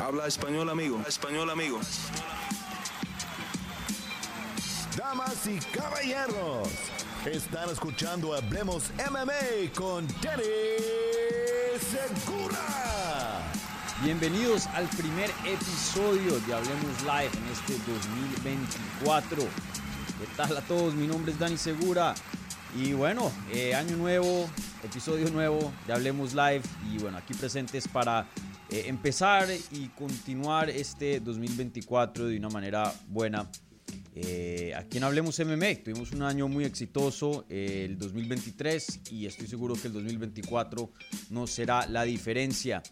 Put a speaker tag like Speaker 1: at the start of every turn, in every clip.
Speaker 1: Habla español, amigo. Español, amigo.
Speaker 2: Damas y caballeros, están escuchando Hablemos MMA con Danny Segura.
Speaker 3: Bienvenidos al primer episodio de Hablemos Live en este 2024. ¿Qué tal a todos? Mi nombre es Dani Segura. Y bueno, eh, año nuevo, episodio nuevo de Hablemos Live. Y bueno, aquí presentes para eh, empezar y continuar este 2024 de una manera buena. Eh, aquí en Hablemos MMA tuvimos un año muy exitoso, el 2023, y estoy seguro que el 2024 no será la diferencia.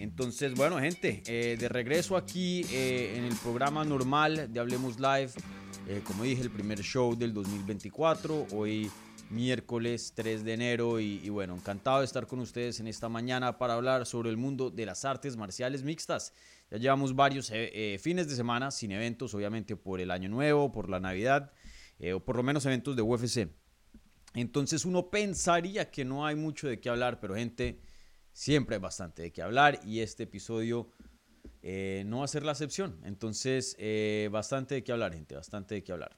Speaker 3: Entonces, bueno, gente, de regreso aquí en el programa normal de Hablemos Live. como dije, el primer show del 2024. Hoy miércoles 3 de enero y, bueno, encantado de estar con ustedes en esta mañana para hablar sobre el mundo de las artes marciales mixtas. Ya llevamos varios eh, eh, fines de semana sin eventos, obviamente por el año nuevo, por la Navidad, eh, o por lo menos eventos de UFC. Entonces uno pensaría que no hay mucho de qué hablar, pero gente, siempre hay bastante de qué hablar y este episodio no va a ser la excepción. Entonces, bastante de qué hablar, gente, bastante de qué hablar.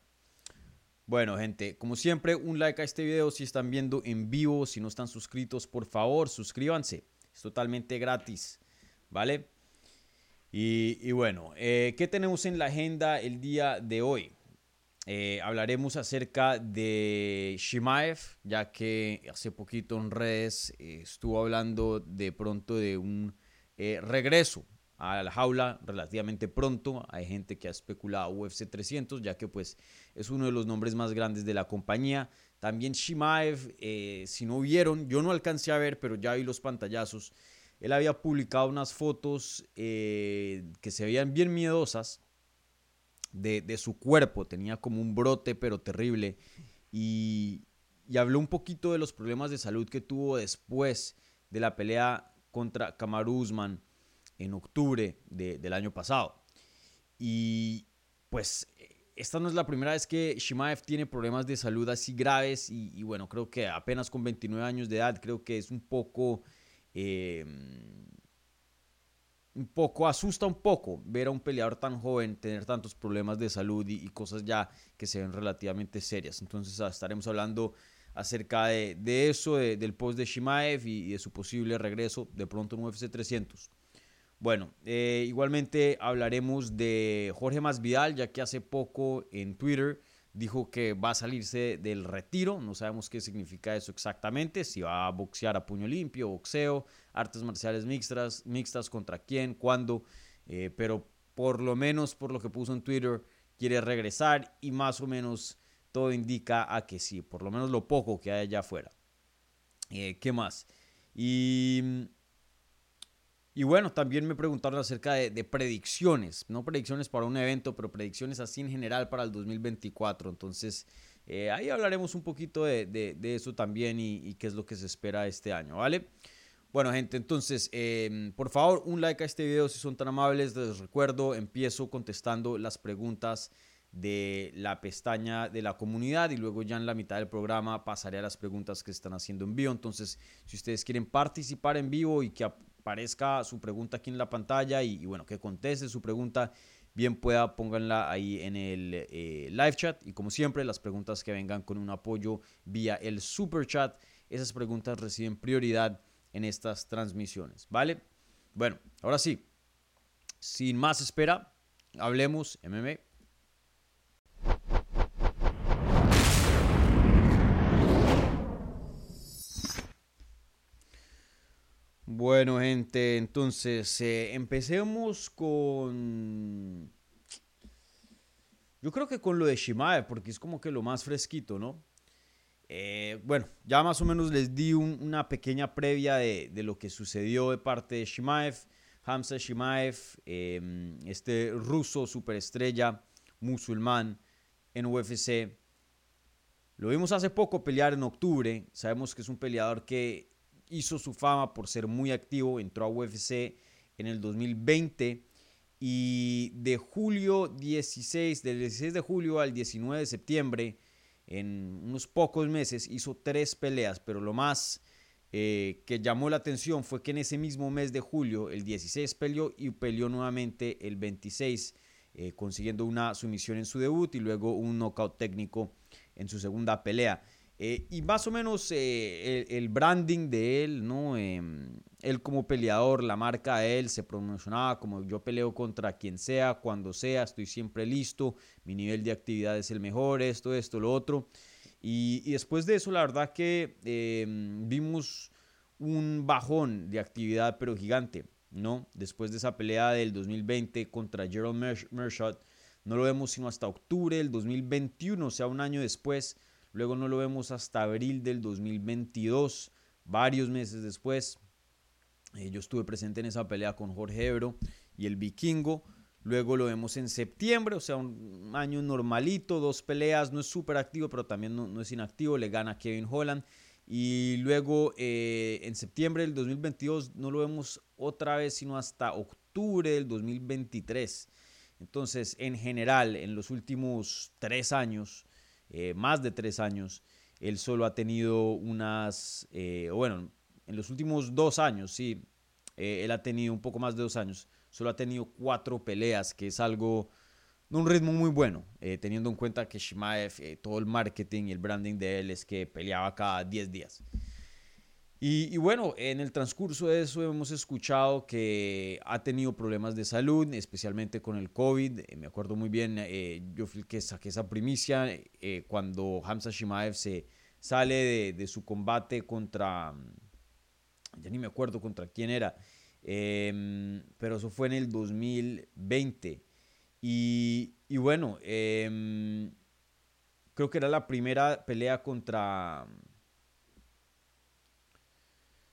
Speaker 3: Bueno, gente, como siempre, un like a este video si están viendo en vivo. Si no están suscritos, por favor, suscríbanse. Es totalmente gratis, ¿vale? Y, bueno, eh, ¿qué tenemos en la agenda el día de hoy? Eh, hablaremos acerca de Shimaev, ya que hace poquito en redes eh, estuvo hablando de pronto de un regreso a la jaula relativamente pronto. Hay gente que ha especulado UFC 300, ya que pues es uno de los nombres más grandes de la compañía. También Shimaev, eh, si no vieron, yo no alcancé a ver, pero ya vi los pantallazos. Él había publicado unas fotos eh, que se veían bien miedosas de, su cuerpo. Tenía como un brote, pero terrible. Y, y habló un poquito de los problemas de salud que tuvo después de la pelea contra Kamaru Usman en octubre del año pasado. Y pues esta no es la primera vez que Shimaev tiene problemas de salud así graves y, bueno, creo que apenas con 29 años de edad creo que es un poco... Eh, un poco, asusta un poco ver a un peleador tan joven tener tantos problemas de salud y, cosas ya que se ven relativamente serias. Entonces ah, estaremos hablando acerca de, eso, del post de Shimaev y, y, de su posible regreso de pronto en UFC 300. Bueno, eh, igualmente hablaremos de Jorge Masvidal, ya que hace poco en Twitter dijo que va a salirse del retiro. No sabemos qué significa eso exactamente, si va a boxear a puño limpio, boxeo, artes marciales mixtas, mixtas contra quién, cuándo, eh, pero por lo menos por lo que puso en Twitter quiere regresar y más o menos todo indica a que sí, por lo menos lo poco que hay allá afuera. Eh, ¿Qué más? Y y bueno, también me preguntaron acerca de, predicciones, no predicciones para un evento, pero predicciones así en general para el 2024. Entonces, eh, ahí hablaremos un poquito de, eso también y, qué es lo que se espera este año, ¿vale? Bueno, gente, entonces, em, por favor, un like a este video si son tan amables. Les recuerdo, empiezo contestando las preguntas de la pestaña de la comunidad y luego ya en la mitad del programa pasaré a las preguntas que están haciendo en vivo. Entonces, si ustedes quieren participar en vivo y que aparezca su pregunta aquí en la pantalla y, bueno, que conteste su pregunta, bien pueda, pónganla ahí en el eh, live chat. Y como siempre, las preguntas que vengan con un apoyo vía el super chat, esas preguntas reciben prioridad en estas transmisiones, ¿vale? Bueno, ahora sí, sin más espera, hablemos MMA. Bueno, gente, entonces eh, empecemos con... Yo creo que con lo de Shimaev, porque es como que lo más fresquito, ¿no? Eh, bueno, ya más o menos les di una pequeña previa de, lo que sucedió de parte de Shimaev. Hamza Shimaev, em, este ruso superestrella musulmán en UFC. Lo vimos hace poco pelear en octubre. Sabemos que es un peleador que hizo su fama por ser muy activo, entró a UFC en el 2020 y de julio 16, del 16 de julio al 19 de septiembre, en unos pocos meses, hizo tres peleas, pero lo más eh, que llamó la atención fue que en ese mismo mes de julio, el 16 peleó y peleó nuevamente el 26, eh, consiguiendo una sumisión en su debut y luego un knockout técnico en su segunda pelea. Eh, y más o menos el, branding de él, ¿no? Em, él como peleador, la marca de él se promocionaba como yo peleo contra quien sea, cuando sea, estoy siempre listo, mi nivel de actividad es el mejor, esto, esto, lo otro. Y, después de eso, la verdad que em, vimos un bajón de actividad, pero gigante, ¿no? Después de esa pelea del 2020 contra Gerald Mershot, no lo vemos sino hasta octubre del 2021, o sea, un año después. Luego no lo vemos hasta abril del 2022, varios meses después. Eh, yo estuve presente en esa pelea con Jorge Ebro y el Vikingo. Luego lo vemos en septiembre, o sea, un año normalito, dos peleas, no es súper activo, pero también no, es inactivo, le gana Kevin Holland. Y luego eh, en septiembre del 2022 no lo vemos otra vez, sino hasta octubre del 2023. Entonces, en general, en los últimos tres años, eh, más de tres años, él solo ha tenido unas, eh, bueno, en los últimos dos años, sí, él ha tenido un poco más de dos años, solo ha tenido cuatro peleas, que es algo de un ritmo muy bueno, eh, teniendo en cuenta que Shimaev, eh, todo el marketing y el branding de él es que peleaba cada 10 días. Y, bueno, en el transcurso de eso hemos escuchado que ha tenido problemas de salud, especialmente con el COVID. Eh, me acuerdo muy bien, yo fui el que saqué esa primicia cuando Hamza Shimaev se sale de, su combate contra, ya ni me acuerdo contra quién era, Em, pero eso fue en el 2020. Y, bueno, em, creo que era la primera pelea contra...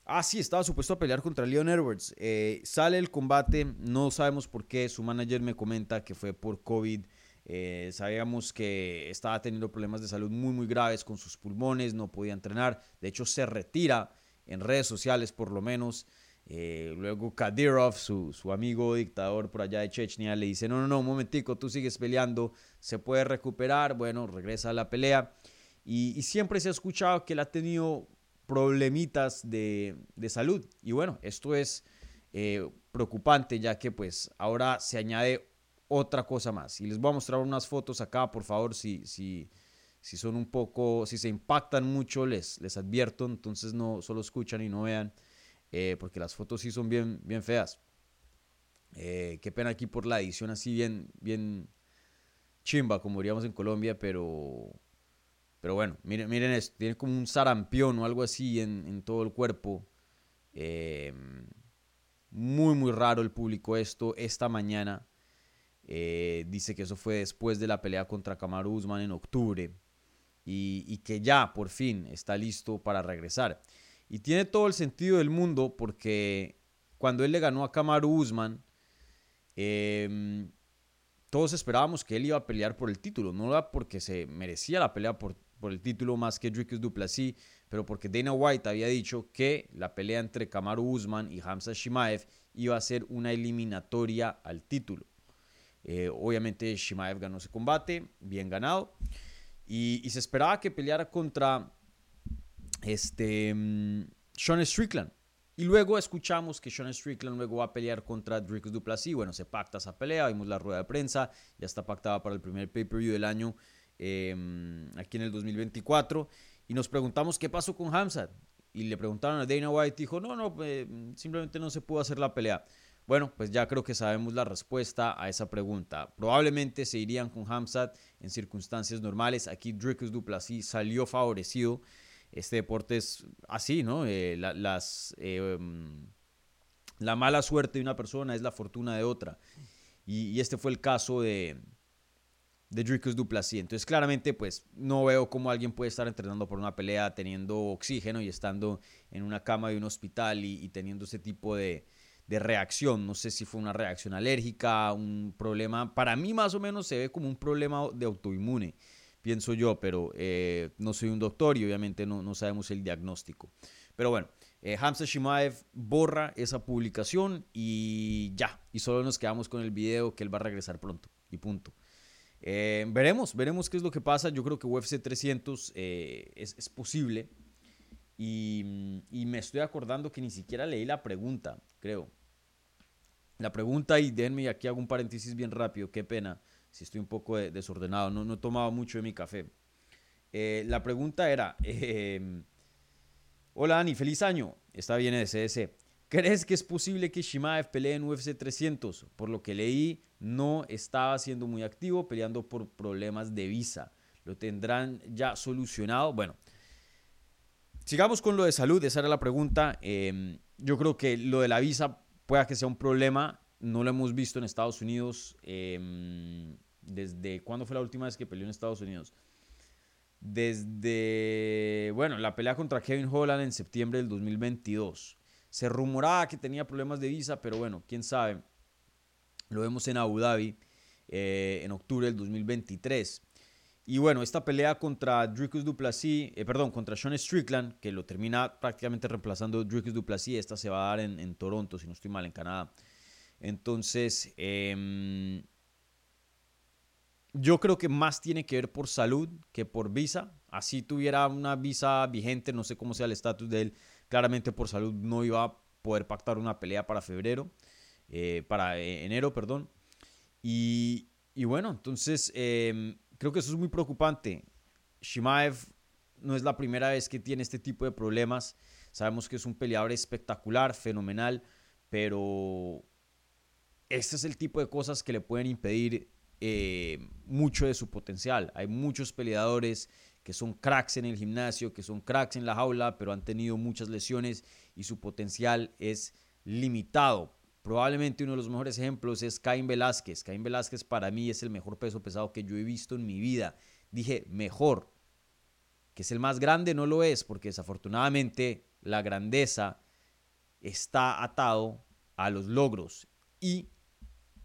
Speaker 3: Ah, sí, estaba supuesto a pelear contra Leon Edwards. Eh, sale el combate, no sabemos por qué. Su manager me comenta que fue por COVID. Eh, sabíamos que estaba teniendo problemas de salud muy, muy graves con sus pulmones, no podía entrenar. De hecho, se retira en redes sociales, por lo menos. Eh, luego Kadyrov, su, amigo dictador por allá de Chechnya, le dice, no, no, no, un momentico, tú sigues peleando, se puede recuperar, bueno, regresa a la pelea. Y, siempre se ha escuchado que él ha tenido problemitas de, salud. Y bueno, esto es eh, preocupante ya que pues ahora se añade otra cosa más. Y les voy a mostrar unas fotos acá, por favor, si, si, si son un poco, si se impactan mucho, les, les advierto, entonces no solo escuchan y no vean. Eh, porque las fotos sí son bien, bien feas. Eh, qué pena aquí por la edición así bien, bien chimba, como diríamos en Colombia, pero, pero bueno, miren, miren esto, tiene como un sarampión o algo así en, todo el cuerpo. Eh, muy, muy raro el público esto esta mañana. dice que eso fue después de la pelea contra Kamaru Usman en octubre y, y que ya por fin está listo para regresar. Y tiene todo el sentido del mundo porque cuando él le ganó a Kamaru Usman, em, todos esperábamos que él iba a pelear por el título. No era porque se merecía la pelea por, por el título más que Dricus Duplessis, pero porque Dana White había dicho que la pelea entre Kamaru Usman y Hamza Shimaev iba a ser una eliminatoria al título. Eh, obviamente Shimaev ganó ese combate, bien ganado. Y, se esperaba que peleara contra este, mm, Sean Strickland. Y luego escuchamos que Sean Strickland luego va a pelear contra Dricus Duplessis. Bueno, se pacta esa pelea, vimos la rueda de prensa, ya está pactada para el primer pay-per-view del año em, aquí en el 2024. Y nos preguntamos qué pasó con Hamzat. Y le preguntaron a Dana White, dijo, no, no, eh, simplemente no se pudo hacer la pelea. Bueno, pues ya creo que sabemos la respuesta a esa pregunta. Probablemente se irían con Hamzat en circunstancias normales. Aquí Dricus Duplessis salió favorecido este deporte es así, ¿no? Eh, la, las, mm, la mala suerte de una persona es la fortuna de otra. Y, este fue el caso de, de Dricus Duplessis. Entonces, claramente, pues no veo cómo alguien puede estar entrenando por una pelea teniendo oxígeno y estando en una cama de un hospital y, teniendo ese tipo de, de, reacción. No sé si fue una reacción alérgica, un problema. Para mí, más o menos, se ve como un problema de autoinmune pienso yo, pero eh, no soy un doctor y obviamente no, no sabemos el diagnóstico. Pero bueno, eh, Hamza Shimaev borra esa publicación y ya, y solo nos quedamos con el video que él va a regresar pronto y punto. Eh, veremos, veremos qué es lo que pasa. Yo creo que UFC 300 es, es, posible. Y, me estoy acordando que ni siquiera leí la pregunta, creo. La pregunta, y denme, aquí hago un paréntesis bien rápido, qué pena si estoy un poco desordenado, no, no he tomado mucho de mi café. Eh, la pregunta era, eh, hola Dani, feliz año, está bien CS. ¿Crees que es posible que Shimaev pelee en UFC 300? Por lo que leí, no estaba siendo muy activo peleando por problemas de visa. ¿Lo tendrán ya solucionado? Bueno, sigamos con lo de salud, esa era la pregunta. Em, yo creo que lo de la visa pueda que sea un problema. No lo hemos visto en Estados Unidos. Em, ¿Desde cuándo fue la última vez que peleó en Estados Unidos? Desde, bueno, la pelea contra Kevin Holland en septiembre del 2022. Se rumoraba que tenía problemas de visa, pero bueno, quién sabe. Lo vemos en Abu Dhabi eh, en octubre del 2023. Y bueno, esta pelea contra Dricus Duplessis, eh, perdón, contra Sean Strickland, que lo termina prácticamente reemplazando Dricus Duplessis, esta se va a dar en, Toronto, si no estoy mal, en Canadá. Entonces, em, yo creo que más tiene que ver por salud que por visa. Así tuviera una visa vigente, no sé cómo sea el estatus de él, claramente por salud no iba a poder pactar una pelea para febrero, eh, para eh, enero, perdón. Y, bueno, entonces em, creo que eso es muy preocupante. Shimaev no es la primera vez que tiene este tipo de problemas. Sabemos que es un peleador espectacular, fenomenal, pero este es el tipo de cosas que le pueden impedir eh, mucho de su potencial. Hay muchos peleadores que son cracks en el gimnasio, que son cracks en la jaula, pero han tenido muchas lesiones y su potencial es limitado. Probablemente uno de los mejores ejemplos es Caín Velázquez. Caín Velázquez para mí es el mejor peso pesado que yo he visto en mi vida. Dije mejor. Que es el más grande, no lo es, porque desafortunadamente la grandeza está atado a los logros y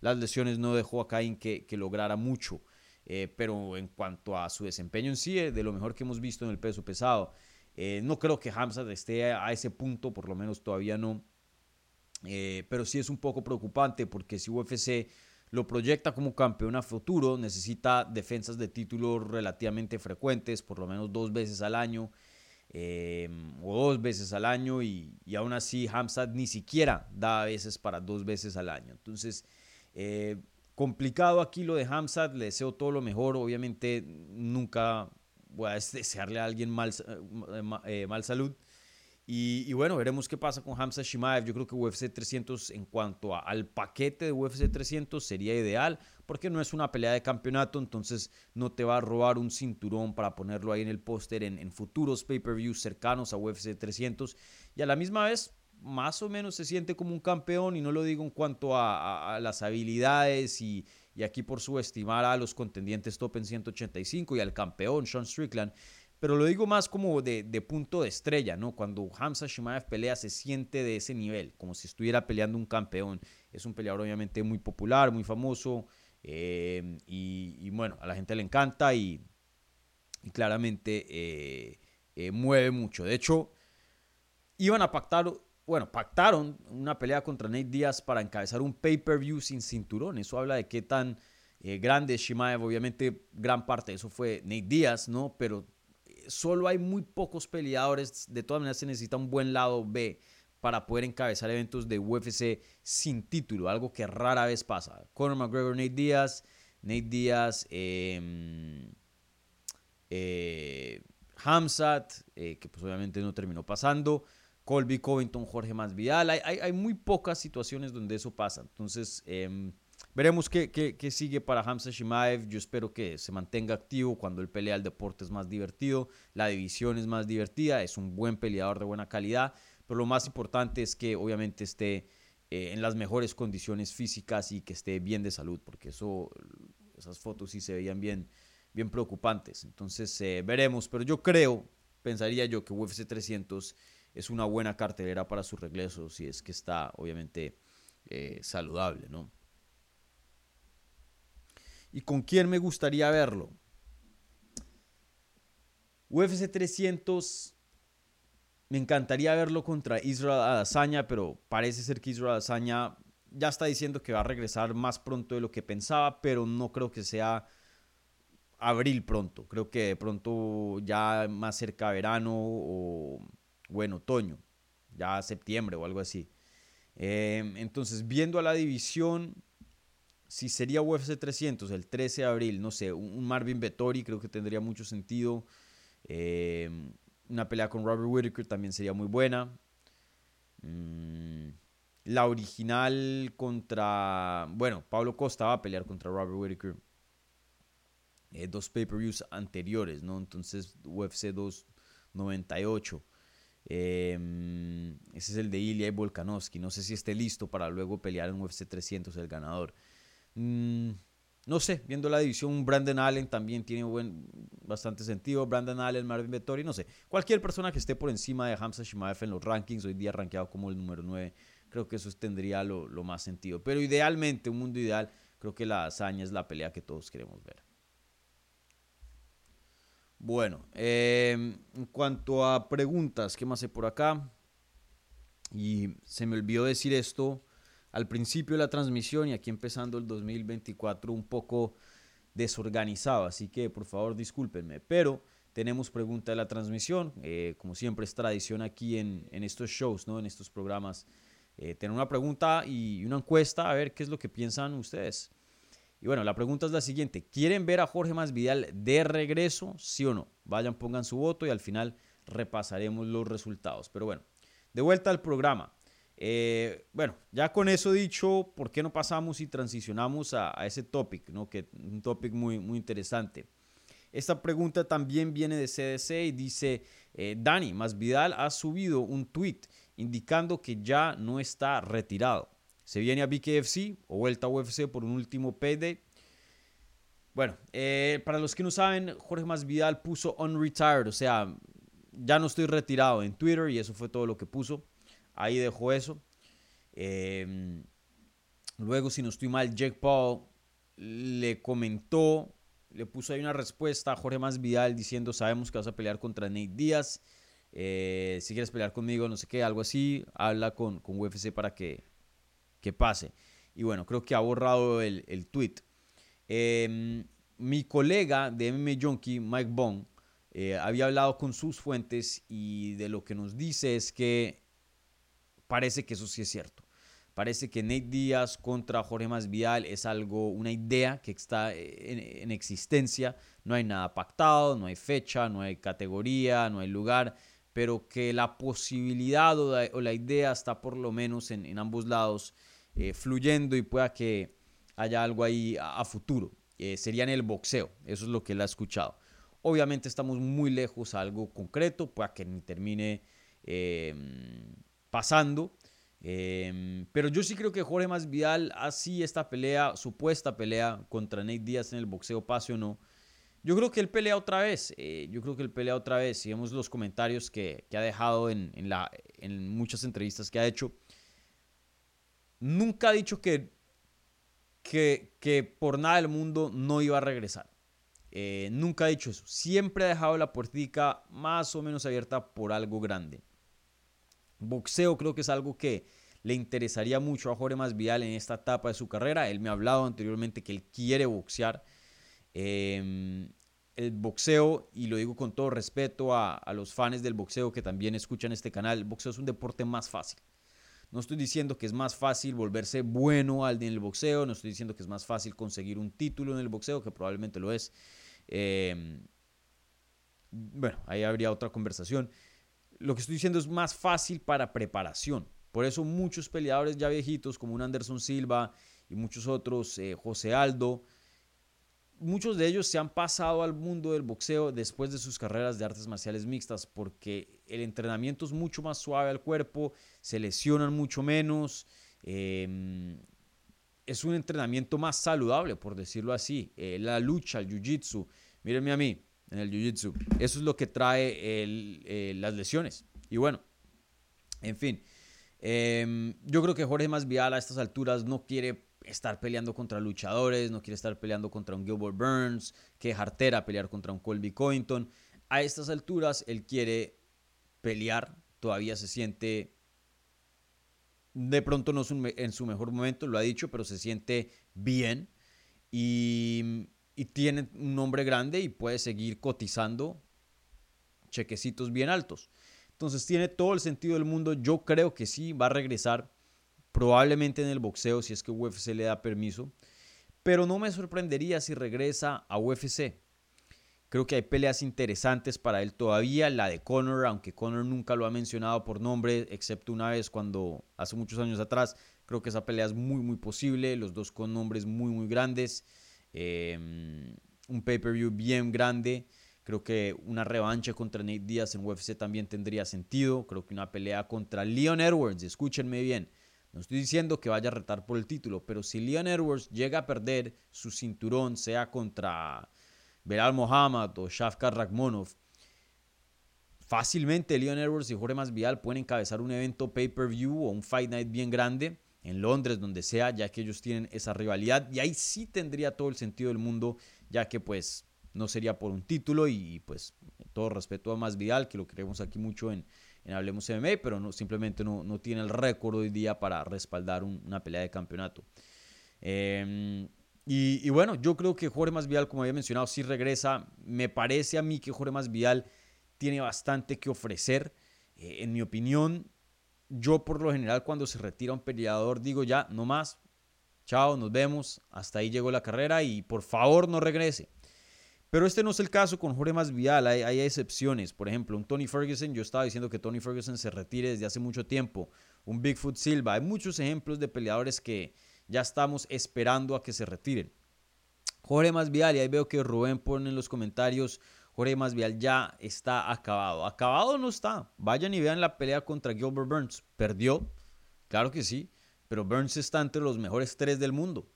Speaker 3: las lesiones no dejó a Caín que, que lograra mucho. Eh, pero en cuanto a su desempeño en sí, de lo mejor que hemos visto en el peso pesado, eh, no creo que Hamza esté a ese punto, por lo menos todavía no. Eh, pero sí es un poco preocupante porque si UFC lo proyecta como campeón a futuro, necesita defensas de título relativamente frecuentes, por lo menos dos veces al año. o dos veces al año y, y aún así Hamza ni siquiera da a veces para dos veces al año. Entonces, Complicado aquí lo de Hamzat, le deseo todo lo mejor. Obviamente nunca voy a desearle a alguien mal, eh, eh, mal salud. Y, bueno, veremos qué pasa con Hamza Shimaev. Yo creo que UFC 300 en cuanto al paquete de UFC 300 sería ideal porque no es una pelea de campeonato, entonces no te va a robar un cinturón para ponerlo ahí en el póster en, en futuros pay-per-views cercanos a UFC 300. Y a la misma vez más o menos se siente como un campeón y no lo digo en cuanto a, las habilidades y, aquí por subestimar a los contendientes top en 185 y al campeón Sean Strickland, pero lo digo más como de, punto de estrella, ¿no? Cuando Hamza Shimaev pelea se siente de ese nivel, como si estuviera peleando un campeón. Es un peleador obviamente muy popular, muy famoso eh, y, bueno, a la gente le encanta y, claramente eh, eh, mueve mucho. De hecho, iban a pactar bueno, pactaron una pelea contra Nate Díaz para encabezar un pay-per-view sin cinturón. Eso habla de qué tan eh, grande es Shimaev. Obviamente, gran parte de eso fue Nate Díaz, ¿no? Pero eh, solo hay muy pocos peleadores. De todas maneras, se necesita un buen lado B para poder encabezar eventos de UFC sin título, algo que rara vez pasa. Conor McGregor, Nate Díaz, Nate Díaz, em, eh, Hamzat, que pues obviamente no terminó pasando. Colby Covington, Jorge Masvidal. Hay, hay, muy pocas situaciones donde eso pasa. Entonces, em, veremos qué, qué, sigue para Hamza Shimaev. Yo espero que se mantenga activo cuando él pelea. El deporte es más divertido, la división es más divertida. Es un buen peleador de buena calidad. Pero lo más importante es que obviamente esté eh, en las mejores condiciones físicas y que esté bien de salud, porque eso, esas fotos sí se veían bien, bien preocupantes. Entonces, eh, veremos. Pero yo creo, pensaría yo que UFC 300 es una buena cartelera para su regreso, si es que está obviamente eh, saludable, ¿no? ¿Y con quién me gustaría verlo? UFC 300, me encantaría verlo contra Israel Adesanya, pero parece ser que Israel Adesanya ya está diciendo que va a regresar más pronto de lo que pensaba, pero no creo que sea abril pronto. Creo que de pronto ya más cerca verano o o en otoño, ya septiembre o algo así. Em, entonces, viendo a la división, si sería UFC 300 el 13 de abril, no sé, un Marvin Vettori creo que tendría mucho sentido. Em, una pelea con Robert Whittaker también sería muy buena. Mm, la original contra. Bueno, Pablo Costa va a pelear contra Robert Whittaker. Eh, dos pay-per-views anteriores, ¿no? Entonces, UFC 298. Em, ese es el de Ilya y Volkanovski. No sé si esté listo para luego pelear en UFC 300 el ganador. Mm, no sé, viendo la división, Brandon Allen también tiene buen, bastante sentido. Brandon Allen, Marvin Vettori, no sé. Cualquier persona que esté por encima de Hamza Shimaev en los rankings, hoy día rankeado como el número 9, creo que eso tendría lo, lo más sentido. Pero idealmente, un mundo ideal, creo que la hazaña es la pelea que todos queremos ver. Bueno, em, en cuanto a preguntas, ¿qué más hay por acá? Y se me olvidó decir esto al principio de la transmisión y aquí empezando el 2024 un poco desorganizado, así que por favor discúlpenme, pero tenemos pregunta de la transmisión, eh, como siempre es tradición aquí en, estos shows, ¿no? en estos programas, eh, tener una pregunta y una encuesta a ver qué es lo que piensan ustedes. Y bueno, la pregunta es la siguiente. ¿Quieren ver a Jorge Masvidal de regreso? ¿Sí o no? Vayan, pongan su voto y al final repasaremos los resultados. Pero bueno, de vuelta al programa. Eh, bueno, ya con eso dicho, ¿por qué no pasamos y transicionamos a, ese topic? ¿no? Que un topic muy, muy interesante. Esta pregunta también viene de CDC y dice, eh, Dani, Masvidal ha subido un tweet indicando que ya no está retirado. Se viene a BKFC o vuelta a UFC por un último payday. Bueno, eh, para los que no saben, Jorge Masvidal puso unretired, o sea, ya no estoy retirado en Twitter y eso fue todo lo que puso. Ahí dejó eso. Em, luego, si no estoy mal, Jake Paul le comentó, le puso ahí una respuesta a Jorge Masvidal diciendo, sabemos que vas a pelear contra Nate Díaz. Eh, si quieres pelear conmigo, no sé qué, algo así, habla con, con UFC para que que pase. Y bueno, creo que ha borrado el, el tweet. Em, mi colega de MMA Junkie, Mike Bond, eh, había hablado con sus fuentes y de lo que nos dice es que parece que eso sí es cierto. Parece que Nate Díaz contra Jorge Masvidal es algo, una idea que está en, existencia. No hay nada pactado, no hay fecha, no hay categoría, no hay lugar, pero que la posibilidad o la, idea está por lo menos en, en ambos lados eh, fluyendo y pueda que haya algo ahí a, futuro. Eh, sería en el boxeo, eso es lo que él ha escuchado. Obviamente estamos muy lejos a algo concreto, pueda que ni termine em, pasando. Em, pero yo sí creo que Jorge Masvidal, así esta pelea, supuesta pelea contra Nate Díaz en el boxeo, pase o no, yo creo que él pelea otra vez. Eh, yo creo que él pelea otra vez. Si vemos los comentarios que, ha dejado en, la, en muchas entrevistas que ha hecho, nunca ha dicho que, que, por nada del mundo no iba a regresar. Eh, nunca ha dicho eso. Siempre ha dejado la puertica más o menos abierta por algo grande. Boxeo creo que es algo que le interesaría mucho a Jorge Masvidal en esta etapa de su carrera. Él me ha hablado anteriormente que él quiere boxear. Em, el boxeo, y lo digo con todo respeto a, a, los fans del boxeo que también escuchan este canal, el boxeo es un deporte más fácil. No estoy diciendo que es más fácil volverse bueno en el boxeo, no estoy diciendo que es más fácil conseguir un título en el boxeo, que probablemente lo es. Em, bueno, ahí habría otra conversación. Lo que estoy diciendo es más fácil para preparación. Por eso muchos peleadores ya viejitos, como un Anderson Silva y muchos otros, eh, José Aldo, muchos de ellos se han pasado al mundo del boxeo después de sus carreras de artes marciales mixtas porque el entrenamiento es mucho más suave al cuerpo, se lesionan mucho menos, em, es un entrenamiento más saludable, por decirlo así. Eh, la lucha, el jiu-jitsu, mírenme a mí en el jiu-jitsu, eso es lo que trae eh, las lesiones. Y bueno, en fin, em, yo creo que Jorge Masvidal a estas alturas no quiere estar peleando contra luchadores, no quiere estar peleando contra un Gilbert Burns, que jartera pelear contra un Colby Covington. A estas alturas él quiere pelear, todavía se siente, de pronto no es en su mejor momento, lo ha dicho, pero se siente bien y, y tiene un nombre grande y puede seguir cotizando chequecitos bien altos. Entonces tiene todo el sentido del mundo. Yo creo que sí va a regresar probablemente en el boxeo si es que UFC le da permiso. Pero no me sorprendería si regresa a UFC. Creo que hay peleas interesantes para él todavía. La de Conor, aunque Conor nunca lo ha mencionado por nombre, excepto una vez cuando hace muchos años atrás. Creo que esa pelea es muy, muy posible. Los dos con nombres muy, muy grandes. Em, un pay-per-view bien grande. Creo que una revancha contra Nate Diaz en UFC también tendría sentido. Creo que una pelea contra Leon Edwards, escúchenme bien. No estoy diciendo que vaya a retar por el título, pero si Leon Edwards llega a perder su cinturón, sea contra Belal Mohamed o Shafkar Rakhmonov, fácilmente Leon Edwards y Jorge Masvidal pueden encabezar un evento pay-per-view o un Fight Night bien grande en Londres, donde sea, ya que ellos tienen esa rivalidad. Y ahí sí tendría todo el sentido del mundo, ya que pues no sería por un título y pues todo respeto a Masvidal, que lo queremos aquí mucho en, en Hablemos MMA, pero simplemente no, no tiene el récord hoy día para respaldar una pelea de campeonato. Em, y, bueno, yo creo que Jorge Masvidal, como había mencionado, sí regresa. Me parece a mí que Jorge Masvidal tiene bastante que ofrecer. Eh, en mi opinión, yo por lo general cuando se retira un peleador digo ya, no más, chao, nos vemos, hasta ahí llegó la carrera y por favor no regrese. Pero este no es el caso con Jorge Masvidal, hay, excepciones. Por ejemplo, un Tony Ferguson, yo estaba diciendo que Tony Ferguson se retire desde hace mucho tiempo. Un Bigfoot Silva, hay muchos ejemplos de peleadores que ya estamos esperando a que se retiren. Jorge Masvidal, y ahí veo que Rubén pone en los comentarios, Jorge Masvidal ya está acabado. Acabado no está. Vayan y vean la pelea contra Gilbert Burns. Perdió, claro que sí, pero Burns está entre los mejores tres del mundo.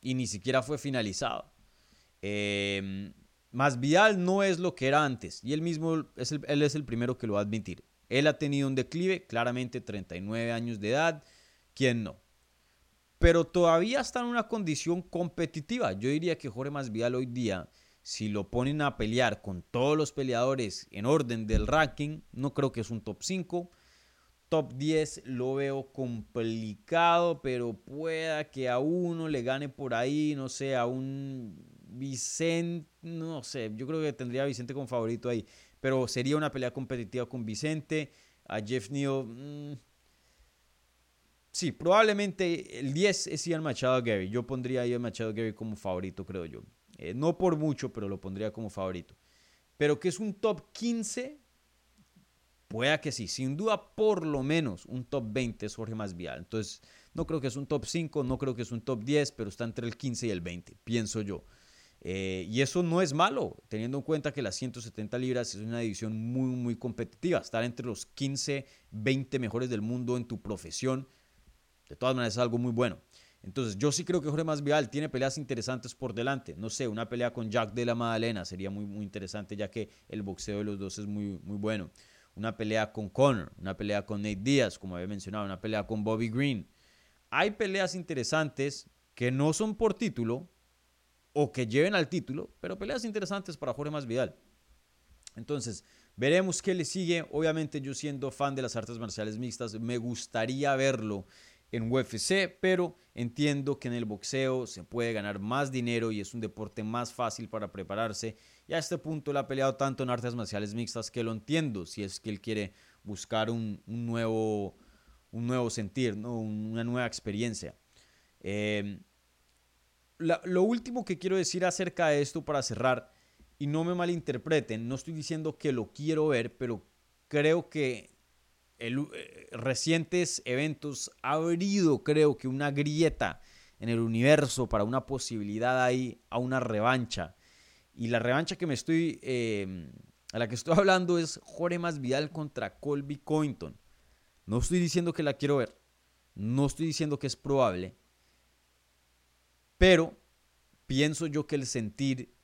Speaker 3: Y ni siquiera fue finalizado. Eh, Masvidal no es lo que era antes y él mismo es el, es el primero que lo va a admitir. Él ha tenido un declive, claramente 39 años de edad, ¿quién no? Pero todavía está en una condición competitiva. Yo diría que Jorge Masvidal hoy día, si lo ponen a pelear con todos los peleadores en orden del ranking, no creo que es un top 5. Top 10 lo veo complicado, pero pueda que a uno le gane por ahí, no sé, a un Vicente, no sé, yo creo que tendría a Vicente como favorito ahí, pero sería una pelea competitiva con Vicente, a Jeff Neal. Mm, sí, probablemente el 10 es Ian Machado Gary. Yo pondría a Ian Machado Gary como favorito, creo yo. Eh, no por mucho, pero lo pondría como favorito. Pero que es un top 15, pueda que sí. Sin duda, por lo menos un top 20 es Jorge Masvidal. Entonces, no creo que es un top 5, no creo que es un top 10, pero está entre el 15 y el 20, pienso yo. Eh, y eso no es malo, teniendo en cuenta que las 170 libras es una división muy, muy competitiva. Estar entre los 15, 20 mejores del mundo en tu profesión, de todas maneras es algo muy bueno. Entonces, yo sí creo que Jorge Masvidal tiene peleas interesantes por delante. No sé, una pelea con Jack de la Madalena sería muy, muy interesante, ya que el boxeo de los dos es muy, muy bueno. Una pelea con Conor, una pelea con Nate Diaz, como había mencionado, una pelea con Bobby Green. Hay peleas interesantes que no son por título, o que lleven al título, pero peleas interesantes para Jorge Masvidal. Entonces, veremos qué le sigue. Obviamente, yo siendo fan de las artes marciales mixtas, me gustaría verlo en UFC, pero entiendo que en el boxeo se puede ganar más dinero y es un deporte más fácil para prepararse. Y a este punto él ha peleado tanto en artes marciales mixtas que lo entiendo si es que él quiere buscar un, nuevo, un nuevo sentir, ¿no? una nueva experiencia. Eh, lo último que quiero decir acerca de esto para cerrar, y no me malinterpreten, no estoy diciendo que lo quiero ver, pero creo que el, eh, recientes eventos ha abrido, creo que una grieta en el universo para una posibilidad ahí a una revancha. Y la revancha que me estoy, em, a la que estoy hablando es Jorge Masvidal contra Colby Cointon. No estoy diciendo que la quiero ver, no estoy diciendo que es probable, pero pienso yo que el sentir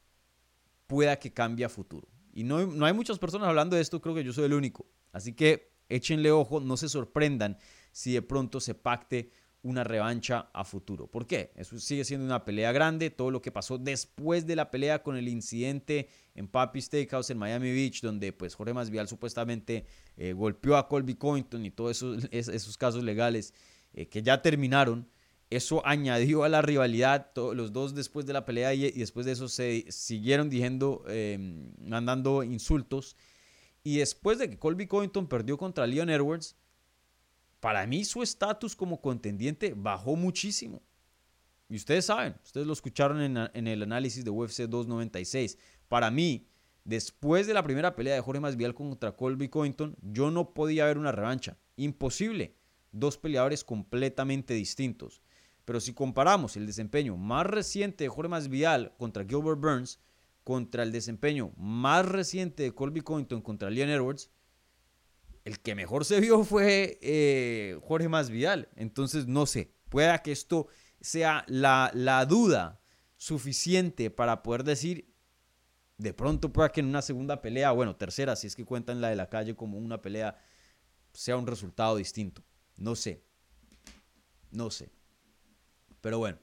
Speaker 3: pueda que cambie a futuro. Y no, no hay muchas personas hablando de esto, creo que yo soy el único. Así que échenle ojo, no se sorprendan si de pronto se pacte una revancha a futuro. ¿Por qué? Eso sigue siendo una pelea grande. Todo lo que pasó después de la pelea con el incidente en Papi Steakhouse en Miami Beach, donde pues Jorge Masvidal supuestamente eh, golpeó a Colby Cointon y todos esos, esos casos legales eh, que ya terminaron. Eso añadió a la rivalidad. los dos después de la pelea y, después de eso se siguieron diciendo, em, mandando insultos. Y después de que Colby Covington perdió contra Leon Edwards, para mí su estatus como contendiente bajó muchísimo. Y ustedes saben, ustedes lo escucharon en, el análisis de UFC 296. Para mí, después de la primera pelea de Jorge Masvidal contra Colby Covington, yo no podía ver una revancha. Imposible. Dos peleadores completamente distintos. Pero si comparamos el desempeño más reciente de Jorge Masvidal contra Gilbert Burns, contra el desempeño más reciente de Colby Covington contra Leon Edwards, el que mejor se vio fue eh, Jorge Masvidal. Entonces, no sé, pueda que esto sea la, la, duda suficiente para poder decir, de pronto pueda que en una segunda pelea, bueno, tercera, si es que cuentan la de la calle como una pelea, sea un resultado distinto. No sé. No sé. Pero bueno.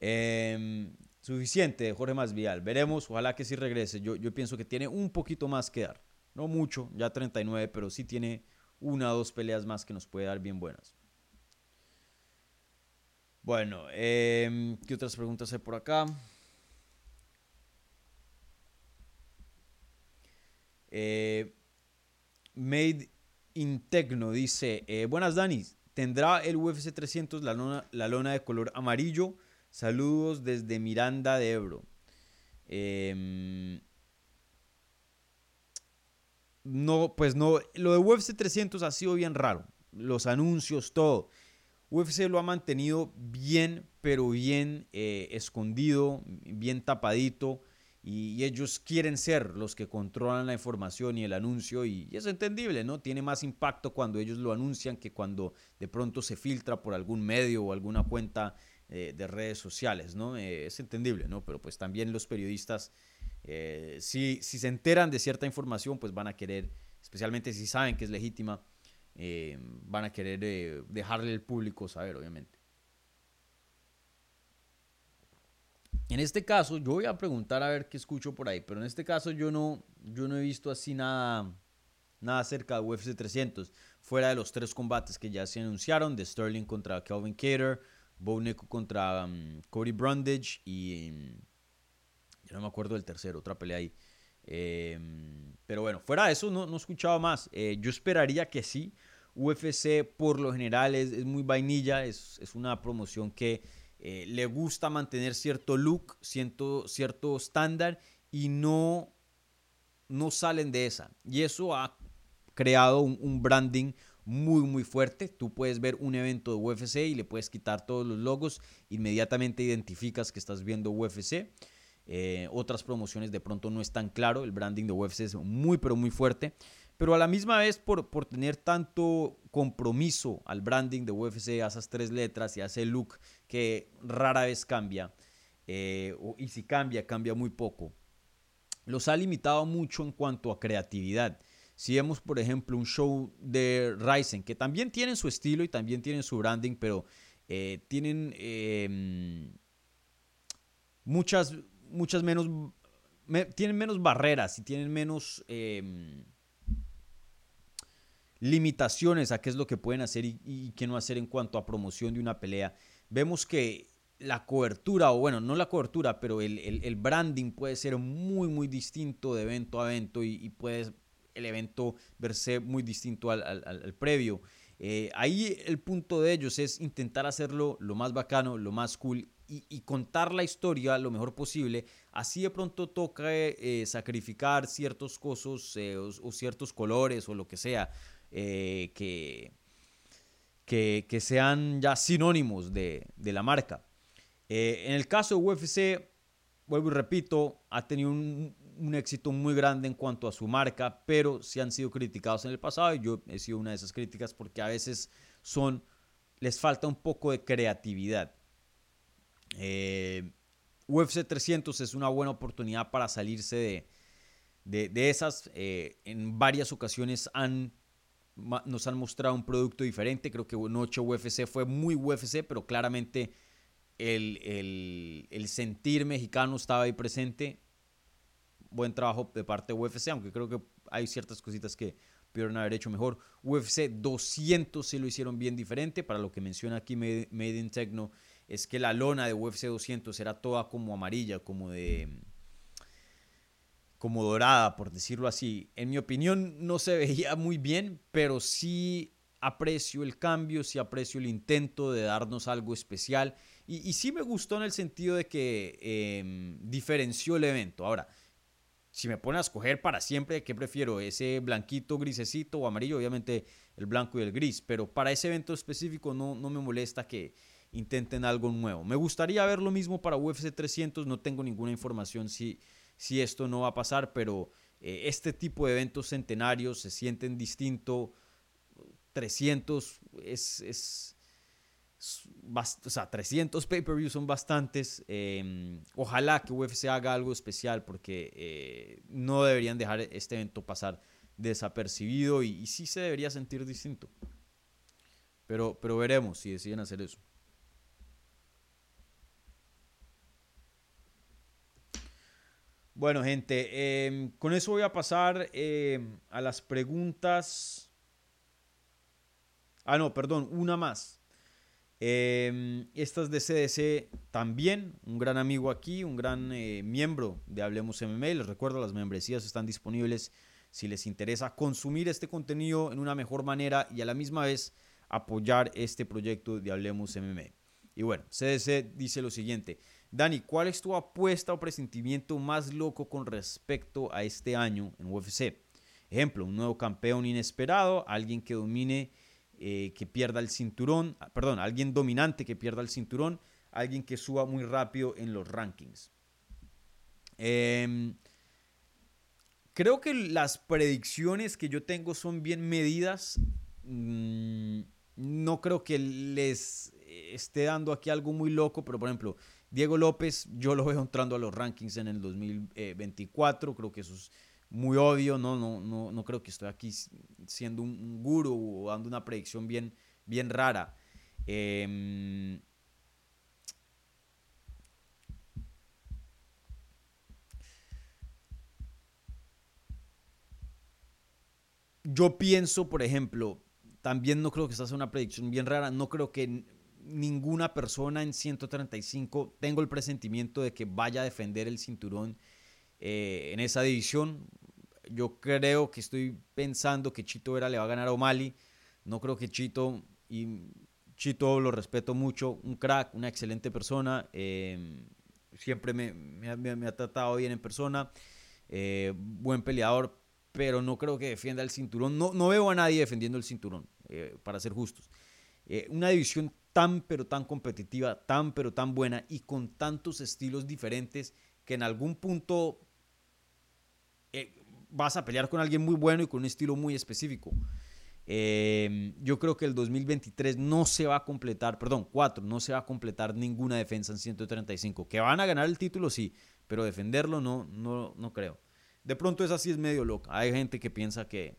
Speaker 3: Eh, suficiente Jorge Masvidal. Veremos, ojalá que sí regrese. Yo, yo pienso que tiene un poquito más que dar. No mucho, ya 39, pero sí tiene una o dos peleas más que nos puede dar bien buenas. Bueno, eh, ¿qué otras preguntas hay por acá? Eh, Made in Tecno dice, eh, buenas Dani, ¿tendrá el UFC 300 la lona, la lona de color amarillo? Saludos desde Miranda de Ebro. Em, no, pues no, lo de UFC 300 ha sido bien raro. Los anuncios, todo. UFC lo ha mantenido bien, pero bien eh, escondido, bien tapadito. Y, ellos quieren ser los que controlan la información y el anuncio. Y, es entendible, ¿no? Tiene más impacto cuando ellos lo anuncian que cuando de pronto se filtra por algún medio o alguna cuenta eh, de redes sociales, ¿no? Eh, es entendible, ¿no? Pero pues también los periodistas, eh, si, si, se enteran de cierta información, pues van a querer, especialmente si saben que es legítima, van a querer dejarle al público saber, obviamente. En este caso, yo voy a preguntar a ver qué escucho por ahí, pero en este caso yo no, yo no he visto así nada, nada cerca de UFC 300, fuera de los tres combates que ya se anunciaron, de Sterling contra Kelvin Cater, Bo contra um, Cody Brundage y um, ya no me acuerdo del tercero, otra pelea ahí. Em, pero bueno, fuera de eso no, no he escuchado más. Eh, yo esperaría que sí. UFC por lo general es, muy vainilla, es, es, una promoción que eh, le gusta mantener cierto look, cierto, cierto estándar y no, no salen de esa. Y eso ha creado un, branding muy muy fuerte. Tú puedes ver un evento de UFC y le puedes quitar todos los logos, inmediatamente identificas que estás viendo UFC. Eh, otras promociones de pronto no es tan claro, el branding de UFC es muy pero muy fuerte, pero a la misma vez por, por tener tanto compromiso al branding de UFC, a esas tres letras y a ese look que rara vez cambia, eh, y si cambia, cambia muy poco, los ha limitado mucho en cuanto a creatividad. Si vemos, por ejemplo, un show de Ryzen, que también tienen su estilo y también tienen su branding, pero eh, tienen em, muchas, muchas menos, tienen menos barreras y tienen menos em, limitaciones a qué es lo que pueden hacer y, qué no hacer en cuanto a promoción de una pelea. Vemos que la cobertura, o bueno, no la cobertura, pero el, branding puede ser muy, muy distinto de evento a evento y, y puede el evento verse muy distinto al, previo. Eh, ahí el punto de ellos es intentar hacerlo lo más bacano, lo más cool y, contar la historia lo mejor posible. Así de pronto toca eh, sacrificar ciertos cosas eh, o, ciertos colores o lo que sea que, que, sean ya sinónimos de, de la marca. en el caso de UFC, vuelvo y repito, ha tenido un, un éxito muy grande en cuanto a su marca, pero sí han sido criticados en el pasado y yo he sido una de esas críticas porque a veces son, les falta un poco de creatividad. Eh, UFC 300 es una buena oportunidad para salirse de, de, esas. Eh, en varias ocasiones han, nos han mostrado un producto diferente. Creo que Noche UFC fue muy UFC, pero claramente el, el, el sentir mexicano estaba ahí presente buen trabajo de parte de UFC, aunque creo que hay ciertas cositas que pudieron haber hecho mejor. UFC 200 sí lo hicieron bien diferente. Para lo que menciona aquí Made, in Techno, es que la lona de UFC 200 era toda como amarilla, como de como dorada, por decirlo así. En mi opinión no se veía muy bien, pero sí aprecio el cambio, sí aprecio el intento de darnos algo especial y, sí me gustó en el sentido de que em, diferenció el evento. Ahora, si me pone a escoger para siempre, ¿qué prefiero? ¿Ese blanquito, grisecito o amarillo? Obviamente el blanco y el gris, pero para ese evento específico no, no me molesta que intenten algo nuevo. Me gustaría ver lo mismo para UFC 300, no tengo ninguna información si, si esto no va a pasar, pero eh, este tipo de eventos centenarios se sienten distinto. 300 es, es o sea, 300 pay-per-views son bastantes. Em, ojalá que UFC haga algo especial porque eh, no deberían dejar este evento pasar desapercibido y, sí se debería sentir distinto. Pero, pero veremos si deciden hacer eso. Bueno, gente, em, con eso voy a pasar em, a las preguntas. Ah, no, perdón, una más. Eh, esta es de CDC también, un gran amigo aquí, un gran eh, miembro de Hablemos MMA. Les recuerdo, las membresías están disponibles si les interesa consumir este contenido en una mejor manera y a la misma vez apoyar este proyecto de Hablemos MMA. Y bueno, CDC dice lo siguiente. Dani, ¿cuál es tu apuesta o presentimiento más loco con respecto a este año en UFC? Ejemplo, un nuevo campeón inesperado, alguien que domine eh, que pierda el cinturón, ah, perdón, alguien dominante que pierda el cinturón, alguien que suba muy rápido en los rankings. Em, creo que las predicciones que yo tengo son bien medidas. Mm, no creo que les esté dando aquí algo muy loco, pero por ejemplo, Diego López, yo lo veo entrando a los rankings en el 2024, creo que eso es muy obvio, no, no, no, no creo que estoy aquí siendo un, guru o dando una predicción bien, bien rara. Em, yo pienso, por ejemplo, también no creo que esta sea una predicción bien rara, no creo que ninguna persona en 135 tengo el presentimiento de que vaya a defender el cinturón eh, en esa división. Yo creo que estoy pensando que Chito Vera le va a ganar a O'Malley. No creo que Chito, y Chito lo respeto mucho, un crack, una excelente persona. Em, siempre me, ha tratado bien en persona. Eh, buen peleador, pero no creo que defienda el cinturón. No, no veo a nadie defendiendo el cinturón, eh, para ser justos. una división tan pero tan competitiva, tan pero tan buena y con tantos estilos diferentes que en algún punto eh, vas a pelear con alguien muy bueno y con un estilo muy específico. Em, yo creo que el 2023 no se va a completar, perdón, 4, no se va a completar ninguna defensa en 135. Que van a ganar el título, sí, pero defenderlo no, no, no creo. De pronto esa sí es medio loca. Hay gente que piensa que,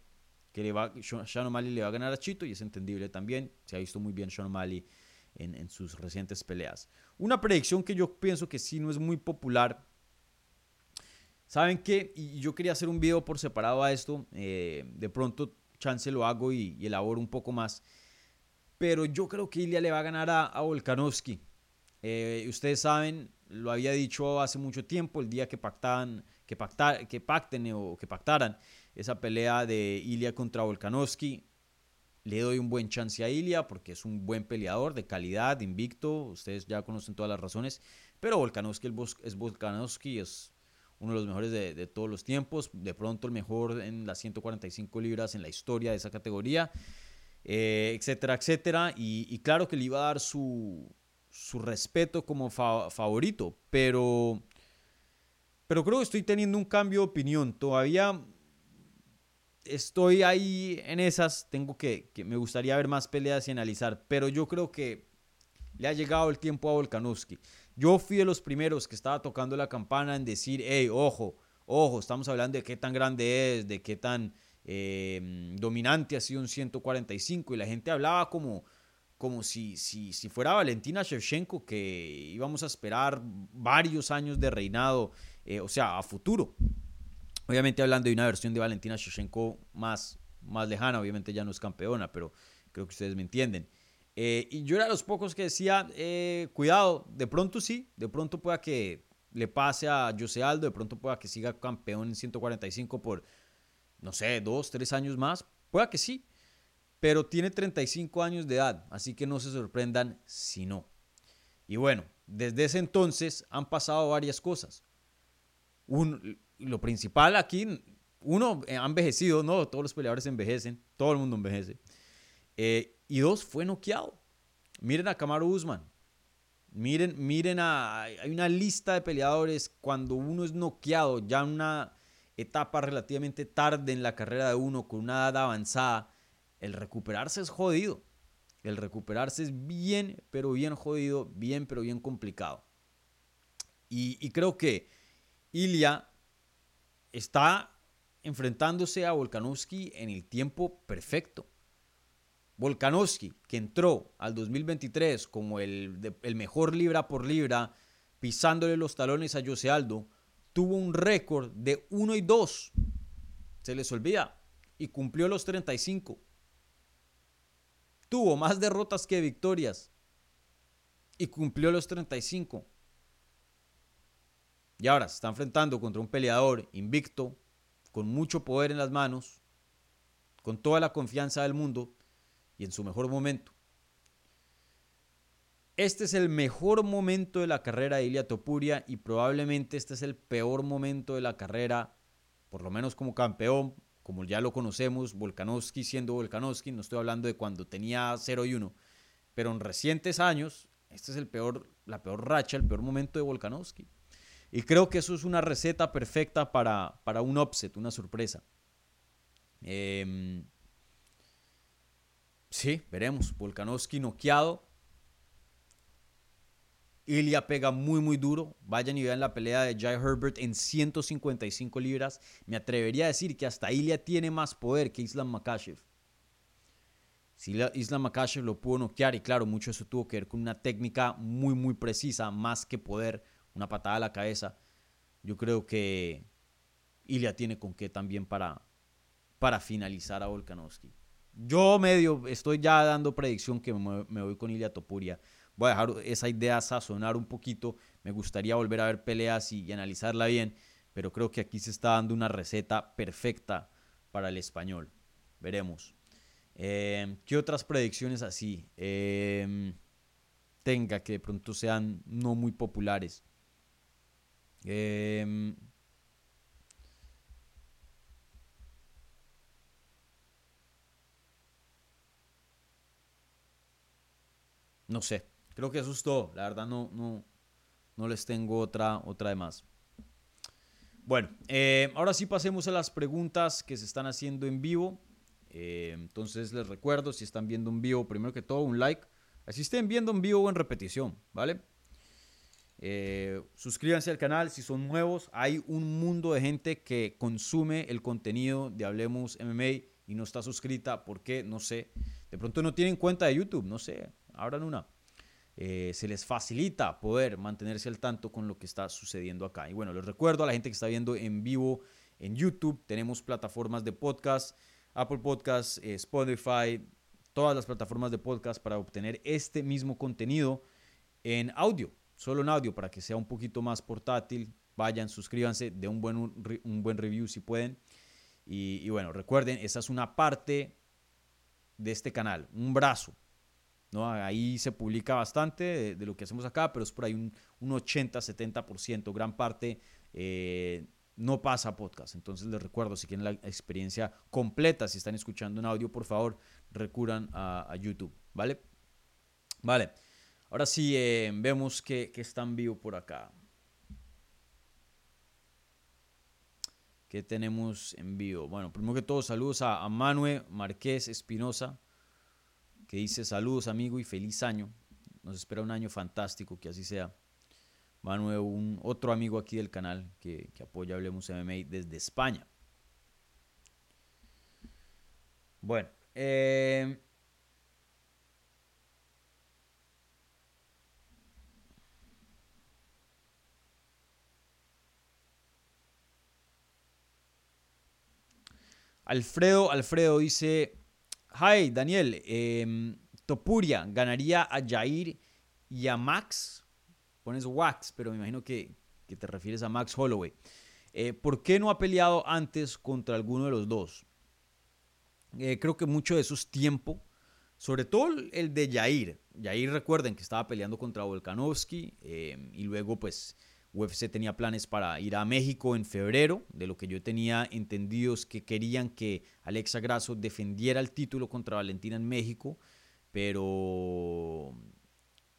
Speaker 3: que le va, Sean O'Malley le va a ganar a Chito y es entendible también. Se ha visto muy bien Sean O'Malley en, en sus recientes peleas. Una predicción que yo pienso que sí no es muy popular ¿Saben qué? Y yo quería hacer un video por separado a esto. Eh, de pronto, chance lo hago y, elaboro un poco más. Pero yo creo que Ilya le va a ganar a, Volkanovski. Eh, ustedes saben, lo había dicho hace mucho tiempo, el día que pactaban, que, pactar, que pacten o que pactaran esa pelea de Ilya contra Volkanovski. Le doy un buen chance a Ilya porque es un buen peleador de calidad, invicto. Ustedes ya conocen todas las razones. Pero Volkanovski es Volkanovski, es uno de los mejores de, todos los tiempos, de pronto el mejor en las 145 libras en la historia de esa categoría, eh, etcétera, etcétera. Y, claro que le iba a dar su, su respeto como favorito, pero, pero creo que estoy teniendo un cambio de opinión. Todavía estoy ahí en esas, tengo que, que me gustaría ver más peleas y analizar, pero yo creo que le ha llegado el tiempo a Volkanovski. Yo fui de los primeros que estaba tocando la campana en decir, hey, ojo, ojo, estamos hablando de qué tan grande es, de qué tan em, dominante ha sido un 145 y la gente hablaba como, como si, si, si fuera Valentina Shevchenko que íbamos a esperar varios años de reinado, eh, o sea, a futuro. Obviamente hablando de una versión de Valentina Shevchenko más, más lejana, obviamente ya no es campeona, pero creo que ustedes me entienden. Eh, y yo era de los pocos que decía, eh, cuidado, de pronto sí, de pronto pueda que, le pase a José Aldo, de pronto pueda que siga campeón en 145 por, no sé, dos, tres años más. Pueda que sí, pero tiene 35 años de edad, así que no se sorprendan si no. Y bueno, desde ese entonces han pasado varias cosas. Lo principal aquí, uno, ha envejecido, no, todos los peleadores envejecen, todo el mundo envejece. Eh, y dos, fue noqueado. Miren a Kamaru Usman. Miren, miren a, hay una lista de peleadores cuando uno es noqueado ya en una etapa relativamente tarde en la carrera de uno con una edad avanzada, el recuperarse es jodido. El recuperarse es bien, pero bien jodido, bien, pero bien complicado. Y, creo que Ilya está enfrentándose a Volkanovski en el tiempo perfecto. Volkanovski, que entró al 2023 como el, el, mejor libra por libra, pisándole los talones a Jose Aldo, tuvo un récord de 1 y 2. Se les olvida. Y cumplió los 35 tuvo más derrotas que victorias y cumplió los 35. Y ahora se está enfrentando contra un peleador invicto, con mucho poder en las manos, con toda la confianza del mundo y en su mejor momento. Este es el mejor momento de la carrera de Ilia Topuria y probablemente este es el peor momento de la carrera, por lo menos como campeón, como ya lo conocemos, Volkanovski siendo Volkanovski, no estoy hablando de cuando tenía 0 y 1, pero en recientes años, este es el peor, la peor racha, el peor momento de Volkanovski. Y creo que eso es una receta perfecta para, para un upset, una sorpresa. Em, sí, veremos. Volkanovski noqueado. Ilya pega muy, muy duro. Vayan y vean la pelea de Jai Herbert en 155 libras. Me atrevería a decir que hasta Ilya tiene más poder que Islam Makashev. Si Islam Makashev lo pudo noquear, y claro, mucho eso tuvo que ver con una técnica muy, muy precisa, más que poder, una patada a la cabeza. Yo creo que Ilya tiene con qué también para, para finalizar a Volkanovski. Yo medio estoy ya dando predicción que me, voy con Ilya Topuria voy a dejar esa idea sazonar un poquito. Me gustaría volver a ver peleas y, analizarla bien, pero creo que aquí se está dando una receta perfecta para el español. Veremos. Eh, ¿Qué otras predicciones así em, tenga que de pronto sean no muy populares? Em, no sé. Creo que eso es todo. La verdad no, no, no les tengo otra, otra de más. Bueno, eh, ahora sí pasemos a las preguntas que se están haciendo en vivo. Eh, entonces les recuerdo, si están viendo en vivo, primero que todo un like. Así estén viendo en vivo o en repetición, ¿vale? Eh, suscríbanse al canal si son nuevos. Hay un mundo de gente que consume el contenido de Hablemos MMA y no está suscrita. ¿Por qué? No sé. De pronto no tienen cuenta de YouTube, no sé. Abran una. Eh, se les facilita poder mantenerse al tanto con lo que está sucediendo acá. Y bueno, les recuerdo a la gente que está viendo en vivo en YouTube, tenemos plataformas de podcast, Apple Podcast, eh, Spotify, todas las plataformas de podcast para obtener este mismo contenido en audio, solo en audio, para que sea un poquito más portátil. Vayan, suscríbanse, de un buen, un buen review si pueden. Y, bueno, recuerden, esa es una parte de este canal, un brazo ¿no? Ahí se publica bastante de, lo que hacemos acá, pero es por ahí un, 80-70%, gran parte eh, no pasa podcast. Entonces les recuerdo, si quieren la experiencia completa, si están escuchando en audio, por favor, recurran a, YouTube, ¿vale? Vale, ahora sí eh, vemos que, que está en vivo por acá. ¿Qué tenemos en vivo? Bueno, primero que todo, saludos a, a Manuel Marqués Espinosa que dice saludos amigo y feliz año. Nos espera un año fantástico, que así sea. Manuel, un otro amigo aquí del canal que, apoya Hablemos MMA desde España. Bueno, eh, Alfredo, Alfredo dice, Hi, Daniel. Em, Topuria ganaría a Jair y a Max. Pones Wax, pero me imagino que te refieres a Max Holloway. Eh, ¿Por qué no ha peleado antes contra alguno de los dos? Eh, creo que mucho de eso es tiempo, sobre todo el de Jair. Jair, recuerden que estaba peleando contra Volkanovski eh, y luego pues UFC tenía planes para ir a México en febrero. De lo que yo tenía entendido es que querían que Alexa Grasso defendiera el título contra Valentina en México, pero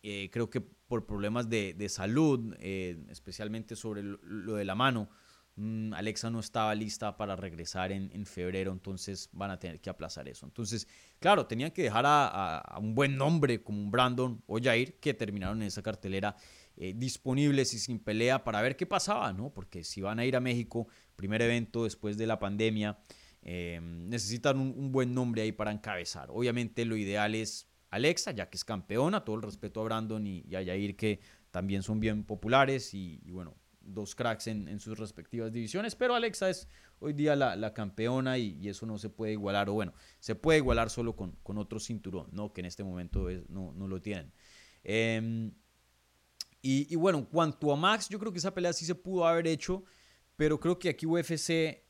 Speaker 3: creo que por problemas de, salud, especialmente sobre lo de la mano, Alexa no estaba lista para regresar en, febrero, entonces van a tener que aplazar eso. Entonces, claro, tenían que dejar a, un buen nombre como Brandon o Jair que terminaron en esa cartelera eh, disponibles y sin pelea para ver qué pasaba, ¿no? Porque si van a ir a México, primer evento después de la pandemia, em, necesitan un, buen nombre ahí para encabezar. Obviamente lo ideal es Alexa, ya que es campeona, todo el respeto a Brandon y, a Jair que también son bien populares y bueno, dos cracks en, sus respectivas divisiones, pero Alexa es hoy día la, campeona y, eso no se puede igualar, o bueno, se puede igualar solo con, con otro cinturón, ¿no? que en este momento no, no, lo tienen. Em, y, bueno, en cuanto a Max, yo creo que esa pelea sí se pudo haber hecho, pero creo que aquí UFC,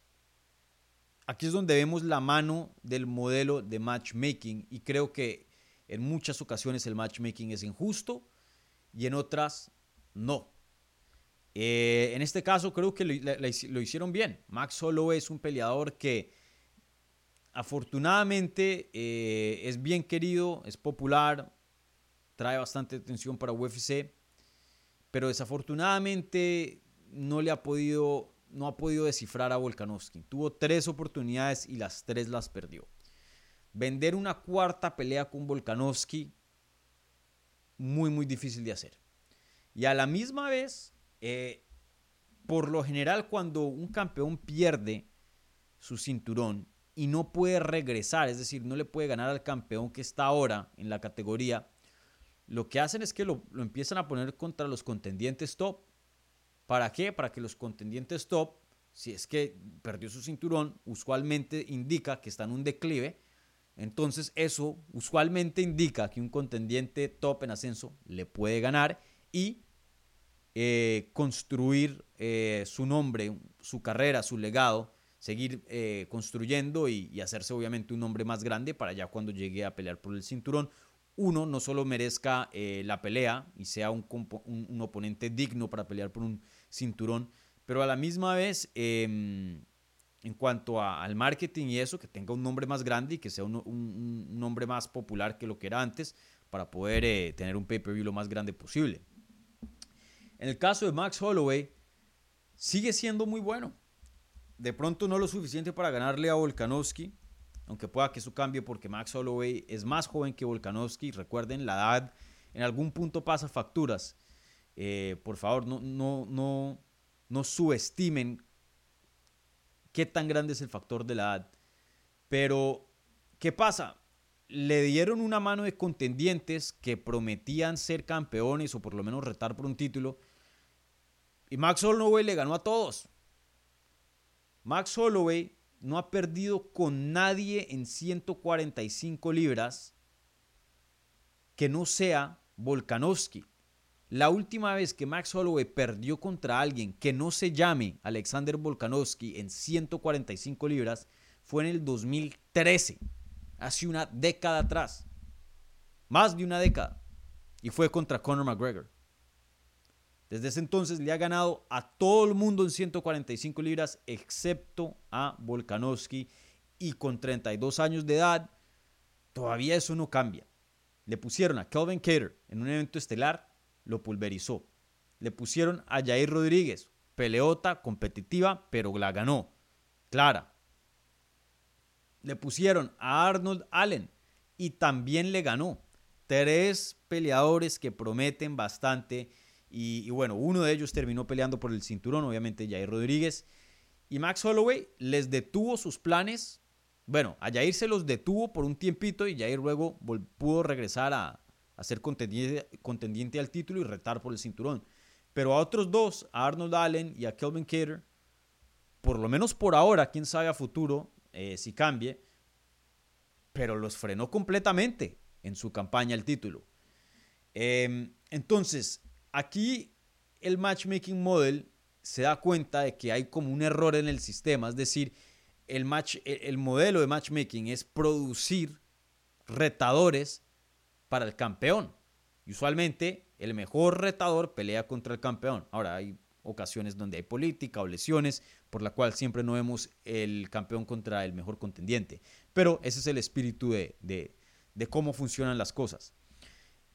Speaker 3: aquí es donde vemos la mano del modelo de matchmaking y creo que en muchas ocasiones el matchmaking es injusto y en otras no. Eh, en este caso creo que lo, hicieron bien. Max solo es un peleador que afortunadamente eh, es bien querido, es popular, trae bastante atención para UFC, pero desafortunadamente no le ha podido, no ha podido descifrar a Volkanovski. Tuvo tres oportunidades y las tres las perdió. Vender una cuarta pelea con Volkanovski, muy, muy difícil de hacer. Y a la misma vez, eh, por lo general, cuando un campeón pierde su cinturón y no puede regresar, es decir, no le puede ganar al campeón que está ahora en la categoría, lo que hacen es que lo, empiezan a poner contra los contendientes top. ¿Para qué? Para que los contendientes top, si es que perdió su cinturón, usualmente indica que está en un declive. Entonces eso usualmente indica que un contendiente top en ascenso le puede ganar y eh, construir eh, su nombre, su carrera, su legado, seguir eh, construyendo y, hacerse obviamente un nombre más grande para ya cuando llegue a pelear por el cinturón, uno no solo merezca la pelea y sea un, oponente digno para pelear por un cinturón, pero a la misma vez, em, en cuanto al marketing y eso, que tenga un nombre más grande y que sea un, nombre más popular que lo que era antes para poder tener un pay-per-view lo más grande posible. En el caso de Max Holloway, sigue siendo muy bueno. De pronto no lo suficiente para ganarle a Volkanovski, aunque pueda que eso cambie porque Max Holloway es más joven que Volkanovski. Recuerden, la edad en algún punto pasa facturas. Eh, por favor, no, no, no, no subestimen qué tan grande es el factor de la edad. Pero, ¿qué pasa? le dieron una mano de contendientes que prometían ser campeones o por lo menos retar por un título y Max Holloway le ganó a todos. Max Holloway no ha perdido con nadie en 145 libras que no sea Volkanovski. La última vez que Max Holloway perdió contra alguien que no se llame Alexander Volkanovski en 145 libras fue en el 2013, hace una década atrás. Más de una década. Y fue contra Conor McGregor. Desde ese entonces le ha ganado a todo el mundo en 145 libras, excepto a Volkanovski. Y con 32 años de edad, todavía eso no cambia. Le pusieron a Kelvin Cater en un evento estelar, lo pulverizó. Le pusieron a Jair Rodríguez, peleota, competitiva, pero la ganó. Clara. Le pusieron a Arnold Allen y también le ganó. Tres peleadores que prometen bastante y, bueno, uno de ellos terminó peleando por el cinturón, obviamente Jair Rodríguez. Y Max Holloway les detuvo sus planes. Bueno, a Jair se los detuvo por un tiempito y Jair luego pudo regresar a, ser contendiente, contendiente, al título y retar por el cinturón. Pero a otros dos, a Arnold Allen y a Kelvin Cater, por lo menos por ahora, quién sabe a futuro eh, si cambie, pero los frenó completamente en su campaña al título. Em, entonces, Aquí el matchmaking model se da cuenta de que hay como un error en el sistema, es decir, el, match, el modelo de matchmaking es producir retadores para el campeón. Y usualmente el mejor retador pelea contra el campeón. Ahora hay ocasiones donde hay política o lesiones, por la cual siempre no vemos el campeón contra el mejor contendiente. Pero ese es el espíritu de, de, cómo funcionan las cosas.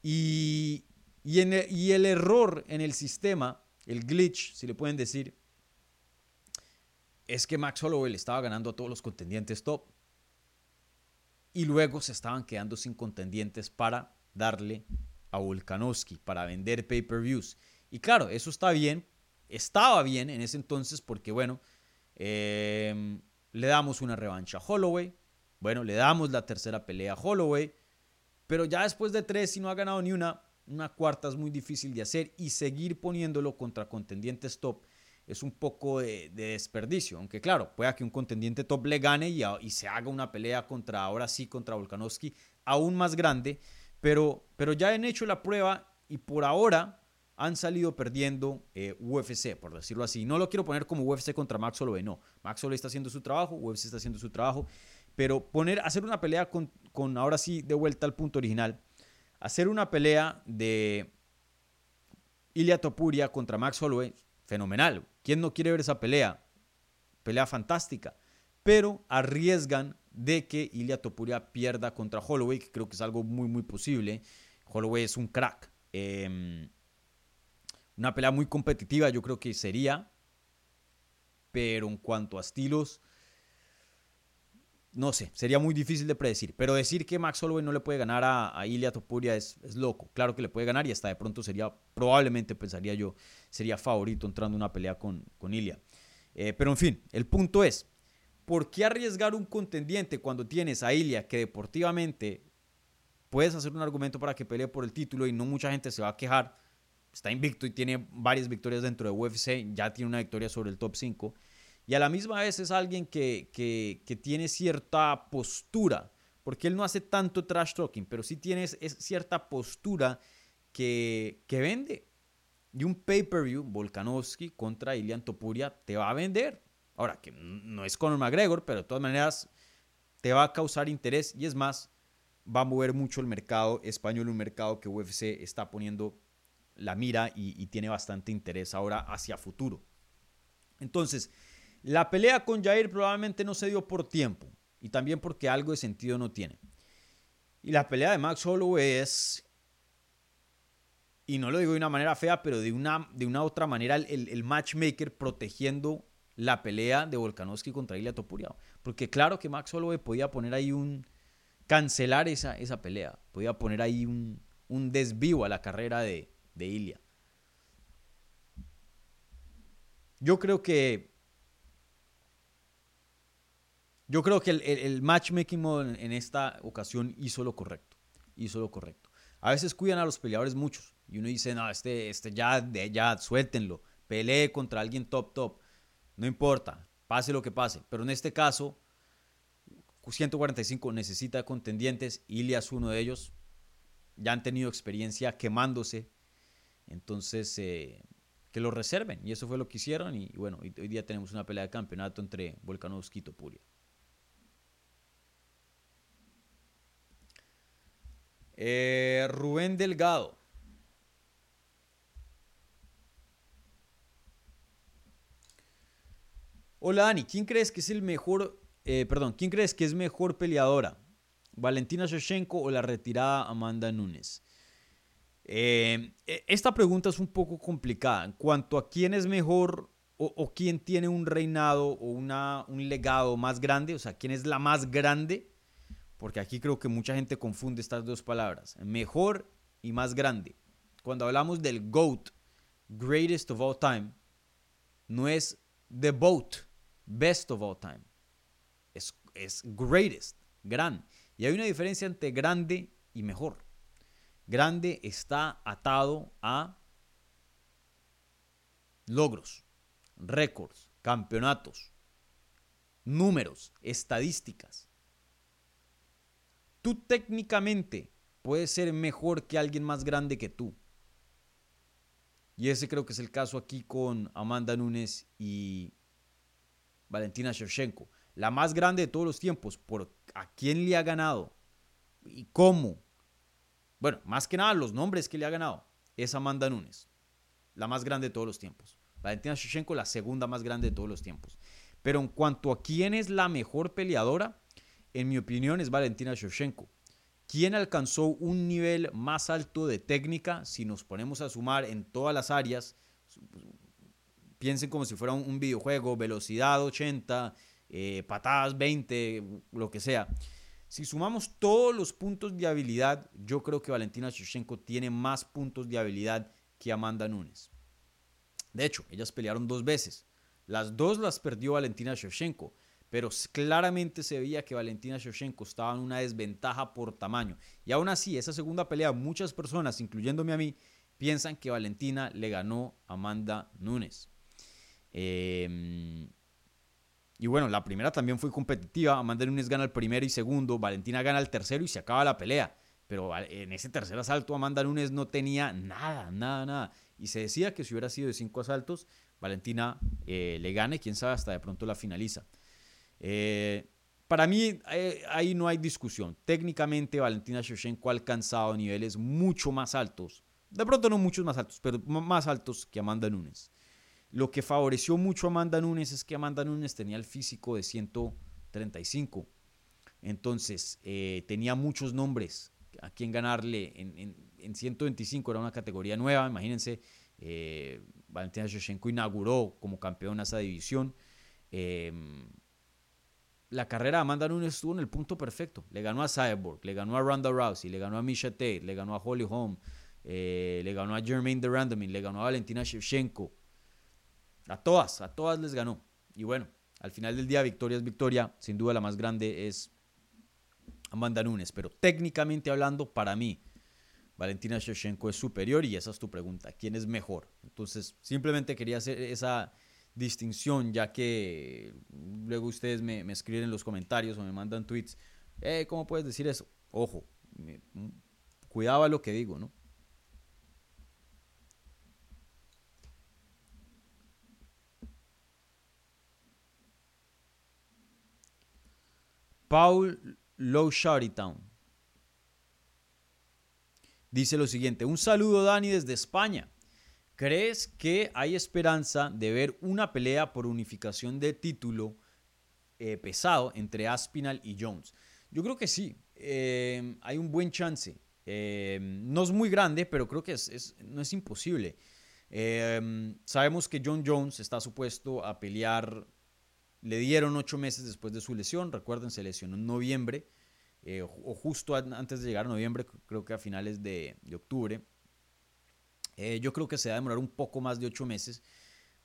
Speaker 3: Y, el, y el error en el sistema, el glitch, si le pueden decir, es que Max Holloway le estaba ganando a todos los contendientes top. Y luego se estaban quedando sin contendientes para darle a Volkanovski, para vender pay-per-views. Y claro, eso está bien estaba bien en ese entonces porque, bueno, em, le damos una revancha a Holloway, bueno, le damos la tercera pelea a Holloway, pero ya después de tres, si no ha ganado ni una, una cuarta es muy difícil de hacer y seguir poniéndolo contra contendientes top es un poco de, desperdicio, aunque claro, pueda que un contendiente top le gane y, se haga una pelea contra, ahora sí, contra Volkanovski aún más grande, pero, pero ya han hecho la prueba y por ahora han salido perdiendo eh, UFC, por decirlo así. No lo quiero poner como UFC contra Max Holloway, no. Max Holloway está haciendo su trabajo, UFC está haciendo su trabajo, pero poner, hacer una pelea con, con ahora sí, de vuelta al punto original, hacer una pelea de Ilia Topuria contra Max Holloway, fenomenal. ¿Quién no quiere ver esa pelea? Pelea fantástica. Pero arriesgan de que Ilia Topuria pierda contra Holloway, que creo que es algo muy, muy posible. Holloway es un crack. Eh, una pelea muy competitiva yo creo que sería, pero en cuanto a estilos, no sé, sería muy difícil de predecir. Pero decir que Max Holloway no le puede ganar a, a Ilia Topuria es, loco. Claro que le puede ganar y hasta de pronto sería, probablemente pensaría yo, sería favorito entrando en una pelea con, con Ilia. Eh, pero en fin, el punto es, ¿por qué arriesgar un contendiente cuando tienes a Ilia que deportivamente puedes hacer un argumento para que pelee por el título y no mucha gente se va a quejar? está invicto y tiene varias victorias dentro de UFC, ya tiene una victoria sobre el top 5. Y a la misma vez es alguien que, que, tiene cierta postura, porque él no hace tanto trash talking, pero sí tiene es cierta postura que, que vende. Y un pay-per-view, Volkanovski contra Ilian Topuria, te va a vender. Ahora, que no es Conor McGregor, pero de todas maneras te va a causar interés y es más, va a mover mucho el mercado español, un mercado que UFC está poniendo la mira y, tiene bastante interés ahora hacia futuro. Entonces, la pelea con Jair probablemente no se dio por tiempo y también porque algo de sentido no tiene. Y la pelea de Max Holloway es, y no lo digo de una manera fea, pero de una, de una otra manera, el, matchmaker protegiendo la pelea de Volkanovski contra Ilya Topuria. Porque claro que Max Holloway podía poner ahí un, cancelar esa, esa pelea, podía poner ahí un, un desvío a la carrera de, de Ilia. Yo creo que. Yo creo que el, matchmaking en esta ocasión hizo lo correcto. Hizo lo correcto. A veces cuidan a los peleadores muchos. Y uno dice, no, este, este ya, ya, suéltenlo. Pelee contra alguien top, top. No importa. Pase lo que pase. Pero en este caso, 145 necesita contendientes. Ilia es uno de ellos. Ya han tenido experiencia quemándose entonces, eh, que lo reserven. Y eso fue lo que hicieron. Y, bueno, hoy, día tenemos una pelea de campeonato entre Volkanovski y Topuria. Eh, Rubén Delgado. Hola Dani, ¿quién crees que es el mejor, eh, perdón, quién crees que es mejor peleadora? ¿Valentina Shoshenko o la retirada Amanda Nunes? Eh, e, esta pregunta es un poco complicada en cuanto a quién es mejor o, quién tiene un reinado o una, un legado más grande, o sea, quién es la más grande, porque aquí creo que mucha gente confunde estas dos palabras, mejor y más grande. Cuando hablamos del GOAT, greatest of all time, no es the boat, best of all time, es, es greatest, gran. Y hay una diferencia entre grande y mejor. Grande está atado a logros, récords, campeonatos, números, estadísticas. Tú técnicamente puedes ser mejor que alguien más grande que tú. Y ese creo que es el caso aquí con Amanda Nunes y Valentina Shevchenko. La más grande de todos los tiempos. ¿Por a quién le ha ganado? ¿Y cómo? Bueno, más que nada los nombres que le ha ganado. Es Amanda Nunes. La más grande de todos los tiempos. Valentina Shevchenko, la segunda más grande de todos los tiempos. Pero en cuanto a quién es la mejor peleadora, en mi opinión es Valentina Shevchenko. ¿Quién alcanzó un nivel más alto de técnica? Si nos ponemos a sumar en todas las áreas, piensen como si fuera un, videojuego, velocidad 80, eh, patadas 20, lo que sea. Si sumamos todos los puntos de habilidad, yo creo que Valentina Shevchenko tiene más puntos de habilidad que Amanda Nunes. De hecho, ellas pelearon dos veces. Las dos las perdió Valentina Shevchenko pero claramente se veía que Valentina Shevchenko estaba en una desventaja por tamaño. Y aún así, esa segunda pelea, muchas personas, incluyéndome a mí, piensan que Valentina le ganó a Amanda Nunes. Em, y bueno, la primera también fue competitiva. Amanda Nunes gana el primero y segundo, Valentina gana el tercero y se acaba la pelea. Pero en ese tercer asalto Amanda Nunes no tenía nada, nada, nada. Y se decía que si hubiera sido de cinco asaltos, Valentina eh, le gane, quién sabe, hasta de pronto la finaliza. Eh, para mí eh, ahí no hay discusión. Técnicamente Valentina Shevchenko ha alcanzado niveles mucho más altos. De pronto no muchos más altos, pero más altos que Amanda Nunes. Lo que favoreció mucho a Amanda Nunes es que Amanda Nunes tenía el físico de 135. Entonces eh, tenía muchos nombres a quien ganarle en, en, 125. Era una categoría nueva, imagínense. Valentina Shevchenko inauguró como campeona esa división la carrera de Amanda Nunes estuvo en el punto perfecto. Le ganó a Cyborg, le ganó a Ronda Rousey, le ganó a Misha Tate, le ganó a Holly Holm, eh, le ganó a Jermaine de Randomin, le ganó a Valentina Shevchenko. A todas, a todas les ganó. Y bueno, al final del día, victoria es victoria. Sin duda la más grande es Amanda Nunes. Pero técnicamente hablando, para mí, Valentina Shevchenko es superior y esa es tu pregunta. ¿Quién es mejor? Entonces, simplemente quería hacer esa distinción, ya que luego ustedes me, escriben en los comentarios o me mandan tweets. Eh, ¿Cómo puedes decir eso? Ojo, cuidado a lo que digo, ¿no? Paul Low Town dice lo siguiente: Un saludo, Dani, desde España. ¿Crees que hay esperanza de ver una pelea por unificación de título eh, pesado entre Aspinal y Jones? Yo creo que sí, eh, hay un buen chance. Eh, no es muy grande, pero creo que no es imposible. sabemos que John Jones está supuesto a pelear, le dieron ocho meses después de su lesión, recuerden, se lesionó en noviembre, o justo antes de llegar a noviembre, creo que a finales de octubre. Eh, yo creo que se va a demorar un poco más de ocho meses.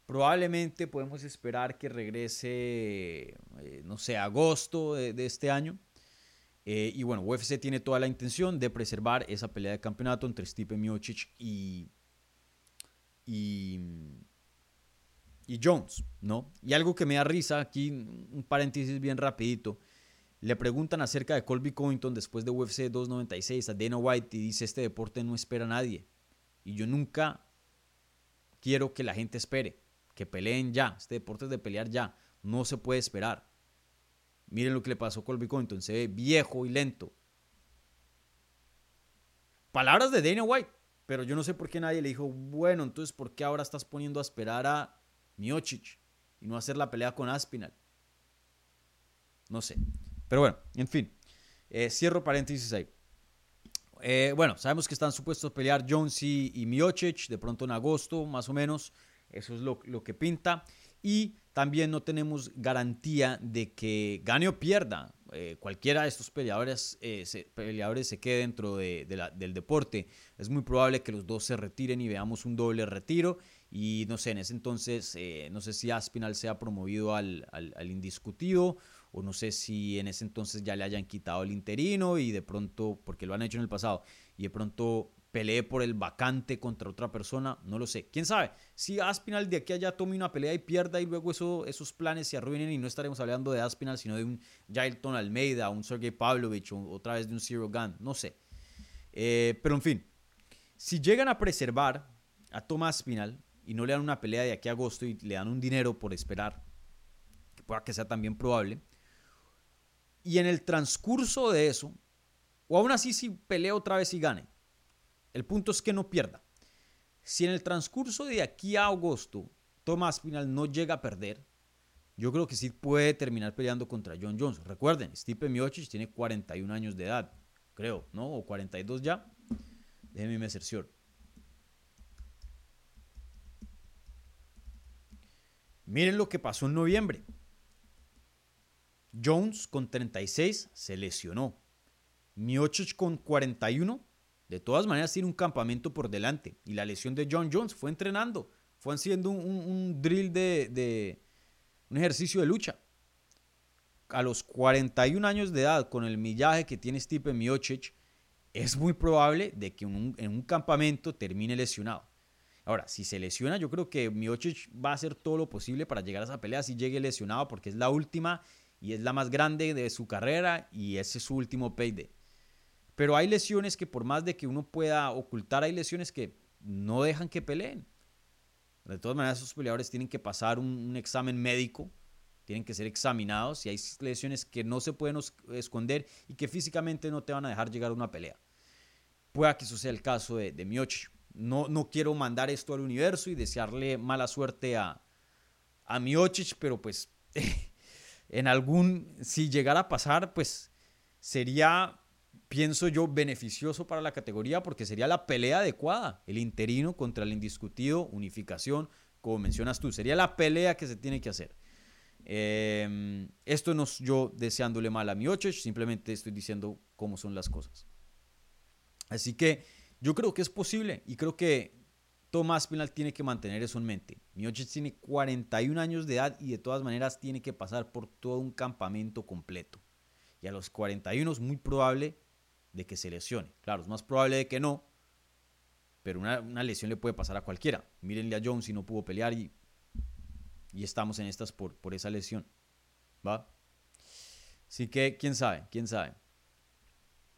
Speaker 3: Probablemente podemos esperar que regrese, eh, no sé, agosto de, este año. Eh, y bueno, UFC tiene toda la intención de preservar esa pelea de campeonato entre Stipe Miocic y, y, Jones, ¿no? Y algo que me da risa, aquí un paréntesis bien rapidito. Le preguntan acerca de Colby Covington después de UFC 296 a Dana White y dice, este deporte no espera a nadie. Y yo nunca quiero que la gente espere, que peleen ya. Este deporte es de pelear ya. No se puede esperar. Miren lo que le pasó a Colby Covington. Se ve viejo y lento. Palabras de Dana White. Pero yo no sé por qué nadie le dijo, bueno, entonces, ¿por qué ahora estás poniendo a esperar a Miocic y no hacer la pelea con Aspinal? No sé. Pero bueno, en fin. Eh, cierro paréntesis ahí. Eh, bueno, sabemos que están supuestos a pelear Jones y, y, Miocic de pronto en agosto, más o menos. Eso es lo, que pinta. Y también no tenemos garantía de que gane o pierda. Eh, cualquiera de estos peleadores, eh, se, peleadores se quede dentro de, del deporte. Es muy probable que los dos se retiren y veamos un doble retiro. Y no sé, en ese entonces, no sé si Aspinal sea promovido al indiscutido o no sé si en ese entonces ya le hayan quitado el interino y de pronto, porque lo han hecho en el pasado, y de pronto pelee por el vacante contra otra persona, no lo sé. ¿Quién sabe? Si Aspinal de aquí a allá tome una pelea y pierda y luego eso, esos planes se arruinen y no estaremos hablando de Aspinal, sino de un Jailton Almeida, un Sergey Pavlovich o otra vez de un Zero Gun, no sé. Eh, pero en fin, si llegan a preservar a Tomás Spinal y no le dan una pelea de aquí a agosto y le dan un dinero por esperar, que pueda que sea también probable, y en el transcurso de eso, o aún así si pelea otra vez y gane, el punto es que no pierda. Si en el transcurso de aquí a agosto Tomás Spinal no llega a perder, yo creo que sí puede terminar peleando contra John Jones. Recuerden, Stipe Miocic tiene 41 años de edad, creo, ¿no? O 42 ya. Déjenme me cercior. Miren lo que pasó en noviembre. Jones con 36 se lesionó. Miocic con 41, de todas maneras tiene un campamento por delante. Y la lesión de John Jones fue entrenando, fue haciendo un, drill de, un ejercicio de lucha. A los 41 años de edad, con el millaje que tiene Stipe Miocic, es muy probable de que en un campamento termine lesionado. Ahora, si se lesiona, yo creo que Miocic va a hacer todo lo posible para llegar a esa pelea si llegue lesionado, porque es la última y es la más grande de su carrera y ese es su último payday. Pero hay lesiones que por más de que uno pueda ocultar, hay lesiones que no dejan que peleen. De todas maneras, esos peleadores tienen que pasar un, examen médico, tienen que ser examinados y hay lesiones que no se pueden esconder y que físicamente no te van a dejar llegar a una pelea. Pueda que eso el caso de, de. No, no quiero mandar esto al universo y desearle mala suerte a, a Miocic, pero pues en algún, si llegara a pasar, pues sería, pienso yo, beneficioso para la categoría porque sería la pelea adecuada, el interino contra el indiscutido, unificación, como mencionas tú, sería la pelea que se tiene que hacer. Em, esto no es yo deseándole mal a Miocic, simplemente estoy diciendo cómo son las cosas. Así que yo creo que es posible y creo que Tomás Pinal tiene que mantener eso en mente. Miocic tiene 41 años de edad y de todas maneras tiene que pasar por todo un campamento completo. Y a los 41 es muy probable de que se lesione. Claro, es más probable de que no, pero una, lesión le puede pasar a cualquiera. Mírenle a Jones si no pudo pelear y, y estamos en estas por, por esa lesión. ¿Va? Así que, quién sabe, quién sabe.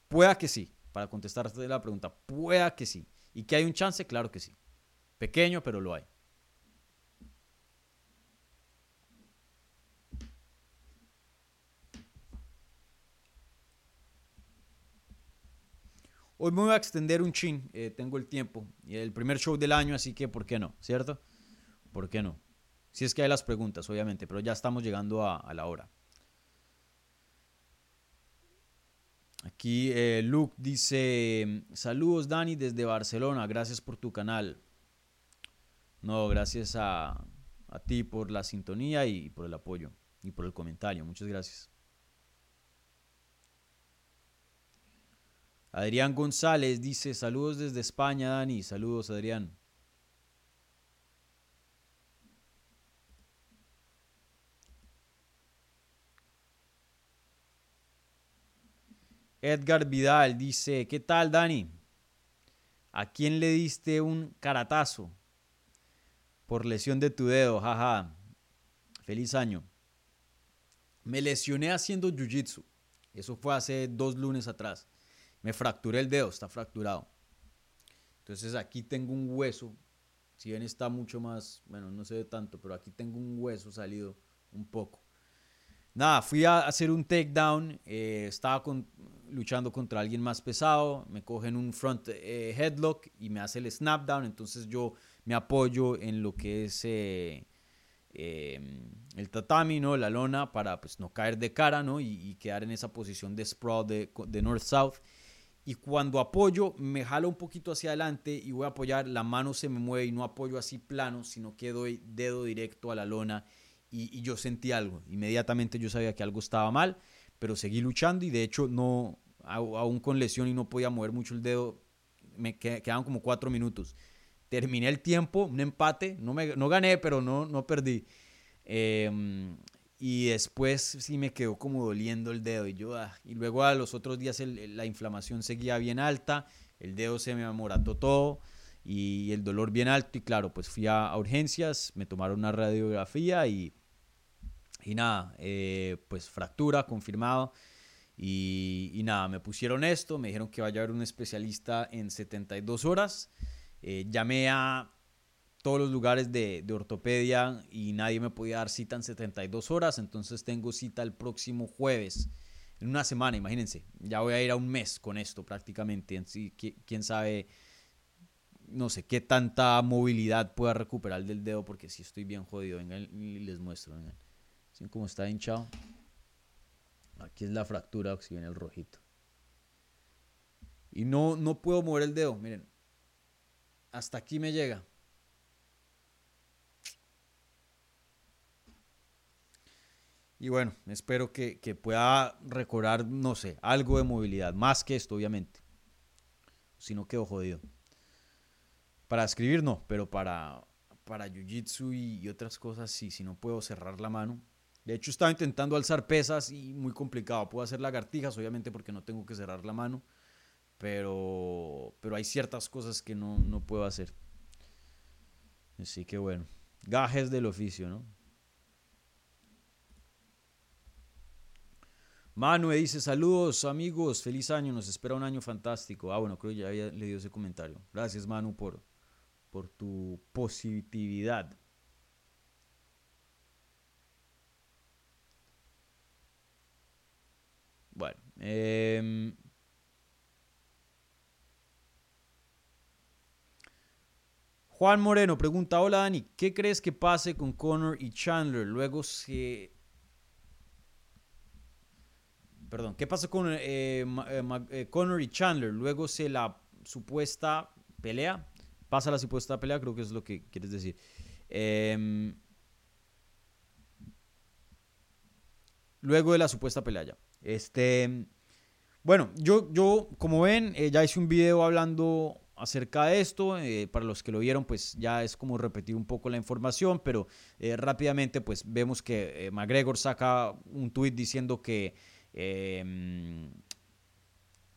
Speaker 3: Pueda que sí, para contestarte la pregunta, pueda que sí. ¿Y que hay un chance? Claro que sí. Pequeño, pero lo hay. Hoy me voy a extender un chin, eh, tengo el tiempo. El primer show del año, así que ¿por qué no? ¿Cierto? ¿Por qué no? Si es que hay las preguntas, obviamente, pero ya estamos llegando a la hora. Aquí eh, Luke dice, saludos Dani desde Barcelona, gracias por tu canal. No, gracias a, a ti por la sintonía y por el apoyo y por el comentario. Muchas gracias. Adrián González dice, saludos desde España, Dani. Saludos, Adrián. Edgar Vidal dice, ¿qué tal Dani? ¿A quién le diste un caratazo? Por lesión de tu dedo, jaja. Feliz año. Me lesioné haciendo jiu-jitsu. Eso fue hace dos lunes atrás. Me fracturé el dedo, está fracturado. Entonces aquí tengo un hueso. Si bien está mucho más, bueno, no se ve tanto, pero aquí tengo un hueso salido un poco. Nada, fui a hacer un takedown. Eh, estaba luchando contra alguien más pesado, me cogen un front eh, headlock y me hace el snapdown, entonces yo me apoyo en lo que es eh, em, el tatami, ¿no? la lona, para pues, no caer de cara ¿no? y, quedar en esa posición de sprawl de, north-south. Y cuando apoyo, me jalo un poquito hacia adelante y voy a apoyar, la mano se me mueve y no apoyo así plano, sino que doy dedo directo a la lona y, y yo sentí algo. Inmediatamente yo sabía que algo estaba mal, pero seguí luchando y de hecho no, aún con lesión y no podía mover mucho el dedo, me quedaban como cuatro minutos. Terminé el tiempo, un empate, no, me, no gané, pero no, no perdí. Em, y después sí me quedó como doliendo el dedo. Y, yo, ah, y luego a los otros días la inflamación seguía bien alta, el dedo se me amorató todo y el dolor bien alto. Y claro, pues fui a, urgencias, me tomaron una radiografía y, y nada, eh, pues fractura confirmado. Y, nada, me pusieron esto, me dijeron que vaya a haber un especialista en 72 horas. Eh, llamé a todos los lugares de, ortopedia y nadie me podía dar cita en 72 horas, entonces tengo cita el próximo jueves, en una semana, imagínense, ya voy a ir a un mes con esto prácticamente, quién sabe, no sé, qué tanta movilidad pueda recuperar del dedo, porque si estoy bien jodido, vengan y les muestro, vengan, ¿Sí está hinchado? Aquí es la fractura, si viene el rojito. Y no, no puedo mover el dedo, miren. Hasta aquí me llega. Y bueno, espero que, pueda recordar, no sé, algo de movilidad. Más que esto, obviamente. Si no quedo jodido. Para escribir no, pero para, para jiu-jitsu y, y, otras cosas sí, si no puedo cerrar la mano. De hecho, estaba intentando alzar pesas y muy complicado. Puedo hacer lagartijas, obviamente, porque no tengo que cerrar la mano pero, pero hay ciertas cosas que no, no puedo hacer. Así que bueno, gajes del oficio, ¿no? Manue dice, saludos amigos, feliz año, nos espera un año fantástico. Ah, bueno, creo que ya había leído ese comentario. Gracias Manu por, por tu positividad. Bueno, eh, Juan Moreno pregunta, hola Dani, ¿qué crees que pase con Connor y Chandler? Luego se... Perdón, ¿qué pasa con eh, eh, eh, Connor y Chandler? Luego se la supuesta pelea. Pasa la supuesta pelea, creo que es lo que quieres decir. Em, luego de la supuesta pelea ya. Este... Bueno, yo, yo como ven, ya hice un video hablando acerca de esto. Eh, para los que lo vieron, pues ya es como repetir un poco la información, pero eh, rápidamente pues vemos que eh, McGregor saca un tweet diciendo que em,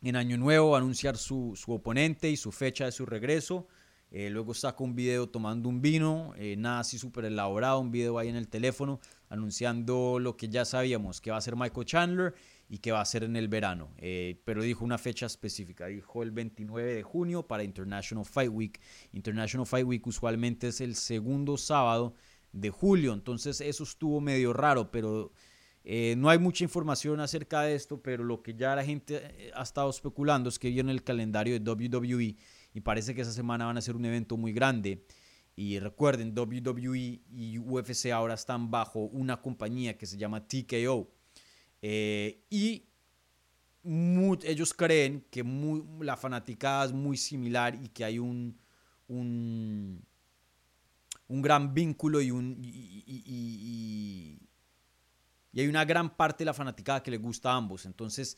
Speaker 3: en Año Nuevo va a anunciar su, su, oponente y su fecha de su regreso. luego saca un video tomando un vino, nada así súper elaborado, un video ahí en el teléfono anunciando lo que ya sabíamos, que va a ser Michael Chandler y que va a ser en el verano. Eh, pero dijo una fecha específica, dijo el 29 de junio para International Fight Week. International Fight Week usualmente es el segundo sábado de julio, entonces eso estuvo medio raro, pero eh, no hay mucha información acerca de esto, pero lo que ya la gente eh, ha estado especulando es que viene el calendario de WWE y parece que esa semana van a ser un evento muy grande. Y recuerden, WWE y UFC ahora están bajo una compañía que se llama TKO. Eh, y ellos creen que la fanaticada es muy similar y que hay un, un, gran vínculo y, hay una gran parte de la fanaticada que le gusta a ambos. Entonces,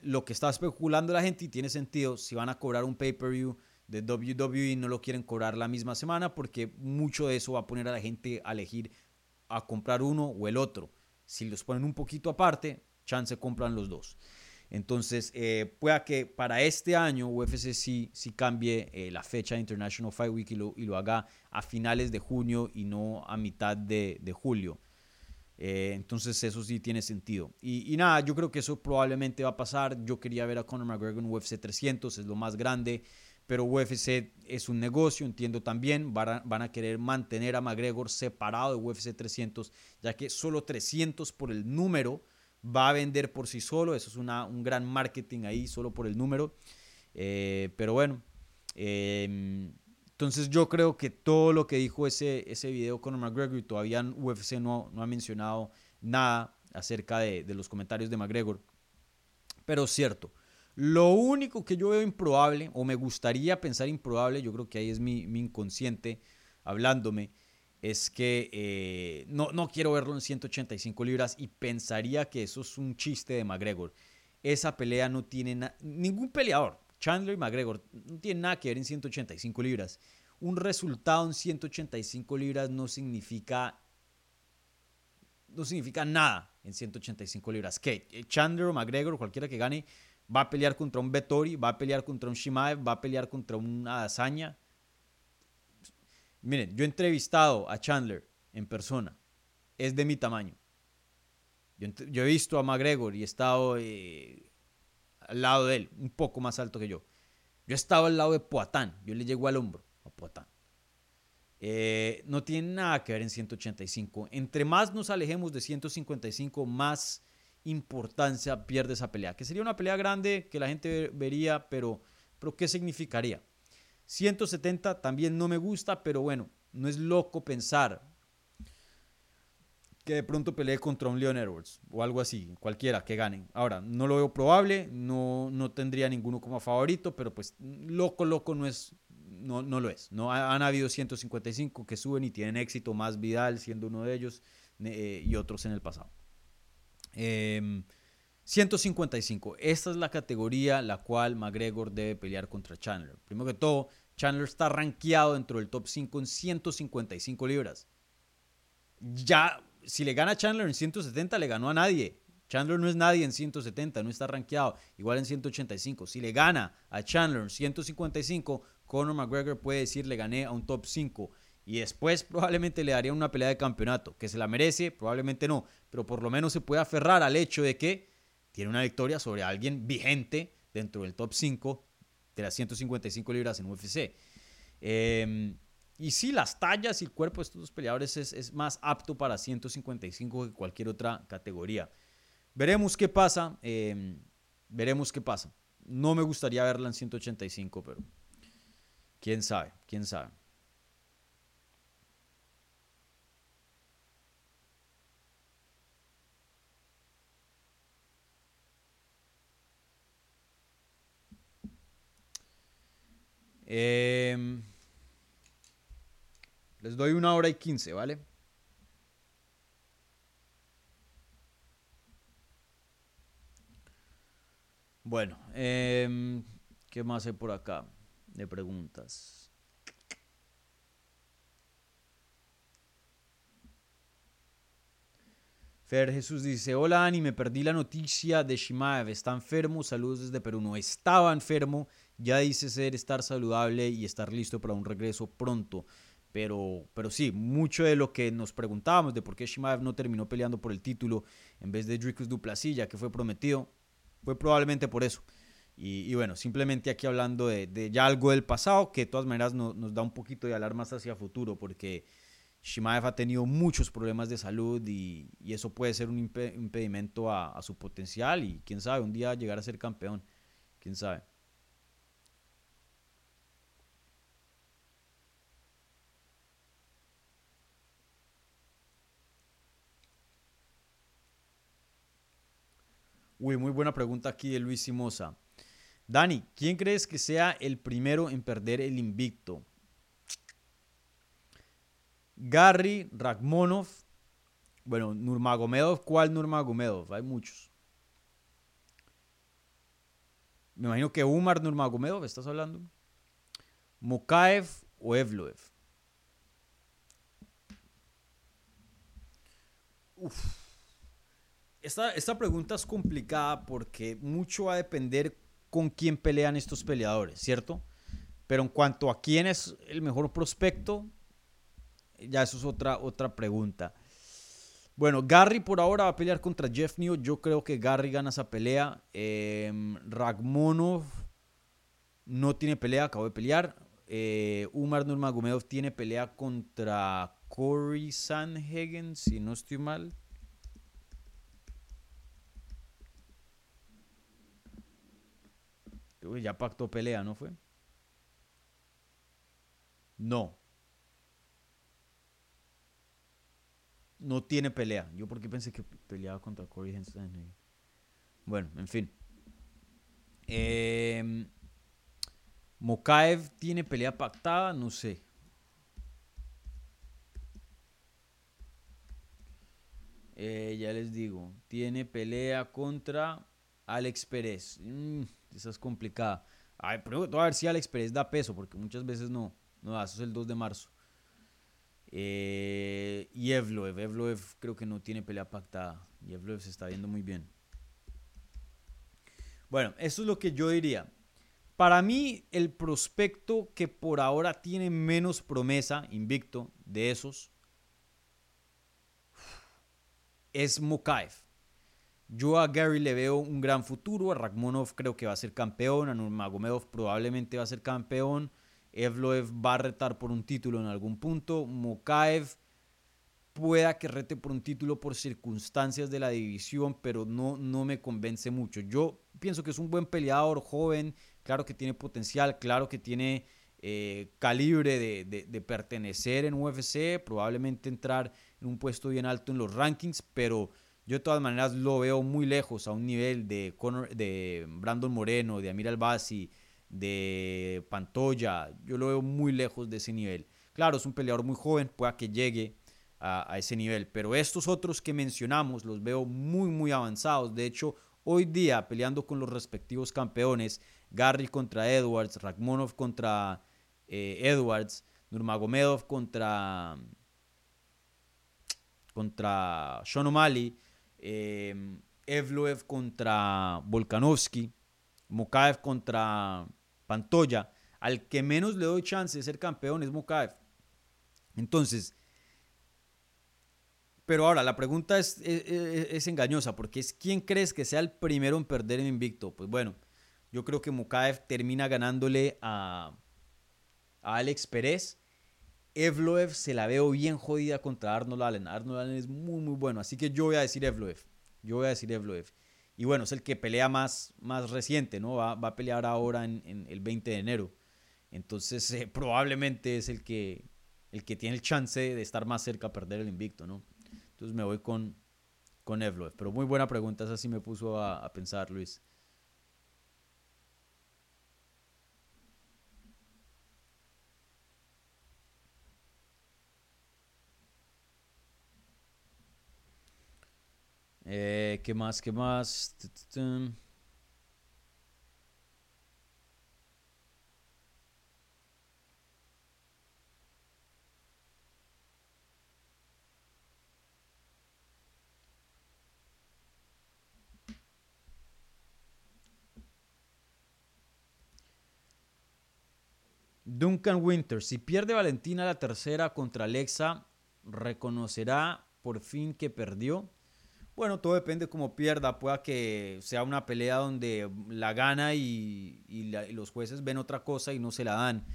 Speaker 3: lo que está especulando la gente y tiene sentido, si van a cobrar un pay-per-view de WWE no lo quieren cobrar la misma semana porque mucho de eso va a poner a la gente a elegir a comprar uno o el otro. Si los ponen un poquito aparte, chance compran los dos. Entonces, eh, pueda que para este año UFC sí, sí cambie eh, la fecha de International Fight Week y lo, y lo, haga a finales de junio y no a mitad de, julio. Eh, entonces, eso sí tiene sentido. Y, y, nada, yo creo que eso probablemente va a pasar. Yo quería ver a Conor McGregor en UFC 300, es lo más grande pero UFC es un negocio, entiendo también, van a, querer mantener a McGregor separado de UFC 300, ya que solo 300 por el número va a vender por sí solo, eso es una, un gran marketing ahí, solo por el número, eh, pero bueno, em, entonces yo creo que todo lo que dijo ese, ese video con McGregor y todavía UFC no, no ha mencionado nada acerca de, de los comentarios de McGregor, pero cierto, lo único que yo veo improbable, o me gustaría pensar improbable, yo creo que ahí es mi, inconsciente hablándome, es que eh, no, no quiero verlo en 185 libras y pensaría que eso es un chiste de McGregor. Esa pelea no tiene ningún peleador, Chandler y McGregor, no tiene nada que ver en 185 libras. Un resultado en 185 libras no significa no significa nada en 185 libras. Que Chandler o McGregor, cualquiera que gane, Va a pelear contra un Vettori, va a pelear contra un Shimaev, va a pelear contra una Hazaña. Miren, yo he entrevistado a Chandler en persona. Es de mi tamaño. Yo, he visto a McGregor y he estado eh, al lado de él, un poco más alto que yo. Yo he estado al lado de Poatán. Yo le llego al hombro a Poatán. Eh, no tiene nada que ver en 185. Entre más nos alejemos de 155, más importancia pierde esa pelea. Que sería una pelea grande que la gente vería, pero, pero ¿qué significaría? 170 también no me gusta, pero bueno, no es loco pensar que de pronto pelee contra un Leon Edwards o algo así, cualquiera que ganen. Ahora, no lo veo probable, no, no tendría ninguno como favorito, pero pues loco, loco no es, no, no lo es. No, han habido 155 que suben y tienen éxito, más Vidal siendo uno de ellos eh, y otros en el pasado. 155, em, esta es la categoría la cual McGregor debe pelear contra Chandler. Primero que todo, Chandler está rankeado dentro del top 5 en 155 libras. Ya si le gana a Chandler en 170, le ganó a nadie. Chandler no es nadie en 170, no está rankeado. Igual en 185. Si le gana a Chandler en 155, Conor McGregor puede decir le gané a un top 5. Y después probablemente le daría una pelea de campeonato. Que se la merece, probablemente no. Pero por lo menos se puede aferrar al hecho de que tiene una victoria sobre alguien vigente dentro del top 5 de las 155 libras en UFC. Eh, y sí, las tallas y el cuerpo de estos dos peleadores es, más apto para 155 que cualquier otra categoría. Veremos qué pasa. Em, veremos qué pasa. No me gustaría verla en 185, pero quién sabe, quién sabe. Eh, les doy una hora y quince, ¿vale? Bueno, em, ¿qué más hay por acá de preguntas? Fer Jesús dice, hola Ani, me perdí la noticia de Shimaev, está enfermo, saludos desde Perú, no estaba enfermo, ya dice ser estar saludable y estar listo para un regreso pronto. Pero, pero sí, mucho de lo que nos preguntábamos de por qué Shimaev no terminó peleando por el título en vez de Dricus Duplessis, ya que fue prometido, fue probablemente por eso. Y, bueno, simplemente aquí hablando de, ya algo del pasado, que de todas maneras nos da un poquito de alarmas hacia futuro, porque Shimaev ha tenido muchos problemas de salud y, eso puede ser un impedimento a su potencial y quién sabe, un día llegar a ser campeón, quién sabe. Uy, muy buena pregunta aquí de Luis Simosa. Dani, ¿quién crees que sea el primero en perder el invicto? Gary, Ragmonov, bueno, Nurmagomedov, ¿cuál Nurmagomedov? Hay muchos. Me imagino que Umar Nurmagomedov, ¿estás hablando? Mokaev o Evloev. Uf. Esta, pregunta es complicada porque mucho va a depender con quién pelean estos peleadores, ¿cierto? Pero en cuanto a quién es el mejor prospecto, ya eso es otra, otra pregunta. Bueno, Gary por ahora va a pelear contra Jeff New. Yo creo que Gary gana esa pelea. Em, Ragmonov no tiene pelea, acabó de pelear. Eh, Umar Nurmagomedov tiene pelea contra Corey Sanhagen, si no estoy mal. Ya pactó pelea, ¿no fue? No. No tiene pelea. Yo porque pensé que peleaba contra Corey Henson. Bueno, en fin. Eh, Mokaev tiene pelea pactada, no sé. Eh, ya les digo, tiene pelea contra Alex Pérez. Mm, esa es complicada. Ay, pero a ver si Alex da peso, porque muchas veces no. No, eso es el 2 de marzo. Eh, y Evloev. Evloev creo que no tiene pelea pactada. Y Evloev se está viendo muy bien. Bueno, eso es lo que yo diría. Para mí, el prospecto que por ahora tiene menos promesa, invicto, de esos, es Mokaev. Yo a Gary le veo un gran futuro, a Ragmonov creo que va a ser campeón, a Nurmagomedov probablemente va a ser campeón. Evloev va a retar por un título en algún punto. Mokaev pueda que rete por un título por circunstancias de la división, pero no, no me convence mucho. Yo pienso que es un buen peleador, joven, claro que tiene potencial, claro que tiene eh, calibre de, pertenecer en UFC, probablemente entrar en un puesto bien alto en los rankings, pero yo de todas maneras lo veo muy lejos a un nivel de, de Brandon Moreno, de Amir Albasi, de Pantoya, yo lo veo muy lejos de ese nivel. Claro, es un peleador muy joven, pueda que llegue a, ese nivel, pero estos otros que mencionamos los veo muy, muy avanzados. De hecho, hoy día peleando con los respectivos campeones, Gary contra Edwards, Ragmonov contra eh, Edwards, Nurmagomedov contra, contra Sean O'Malley, eh, Evloev contra Volkanovski, Mokaev contra Pantoya. Al que menos le doy chance de ser campeón es Mokaev. Entonces, pero ahora la pregunta es, es, engañosa porque es ¿quién crees que sea el primero en perder en invicto? Pues bueno, yo creo que Mokaev termina ganándole a Alex Pérez. Evloev se la veo bien jodida contra Arnold Allen. Arnold Allen es muy, muy bueno. Así que yo voy a decir Evloev. Yo voy a decir Evloev. Y bueno, es el que pelea más, más reciente, ¿no? Va, a pelear ahora en, el 20 de enero. Entonces, eh, probablemente es el que, el que tiene el chance de estar más cerca a perder el invicto, ¿no? Entonces me voy con, con Evloev. Pero muy buena pregunta, esa sí me puso a pensar, Luis. Eh, ¿Qué más? ¿Qué más? Duncan Winter, si pierde Valentina la tercera contra Alexa, ¿reconocerá por fin que perdió? Bueno, todo depende cómo pierda. Pueda que sea una pelea donde la gana y, los jueces ven otra cosa y no se la dan.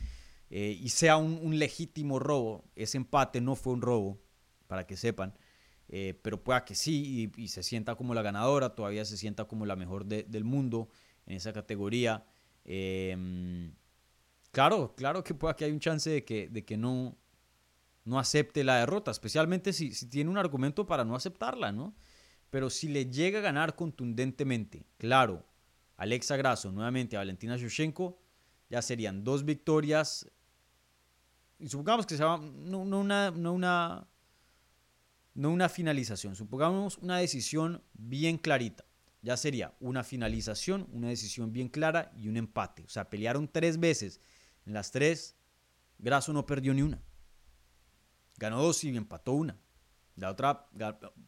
Speaker 3: Eh, y sea un, legítimo robo. Ese empate no fue un robo, para que sepan. Eh, pero pueda que sí y, se sienta como la ganadora. Todavía se sienta como la mejor del mundo en esa categoría. Em, claro, claro que pueda que hay un chance de que, de que no, no acepte la derrota. Especialmente si, si tiene un argumento para no aceptarla, ¿no? Pero si le llega a ganar contundentemente, claro, Alexa Grasso nuevamente a Valentina Shevchenko, ya serían dos victorias. Y supongamos que sea no, una, no, una, no una finalización, supongamos una decisión bien clarita. Ya sería una finalización, una decisión bien clara y un empate. O sea, pelearon tres veces. En las tres, Grasso no perdió ni una. Ganó dos y empató una. La otra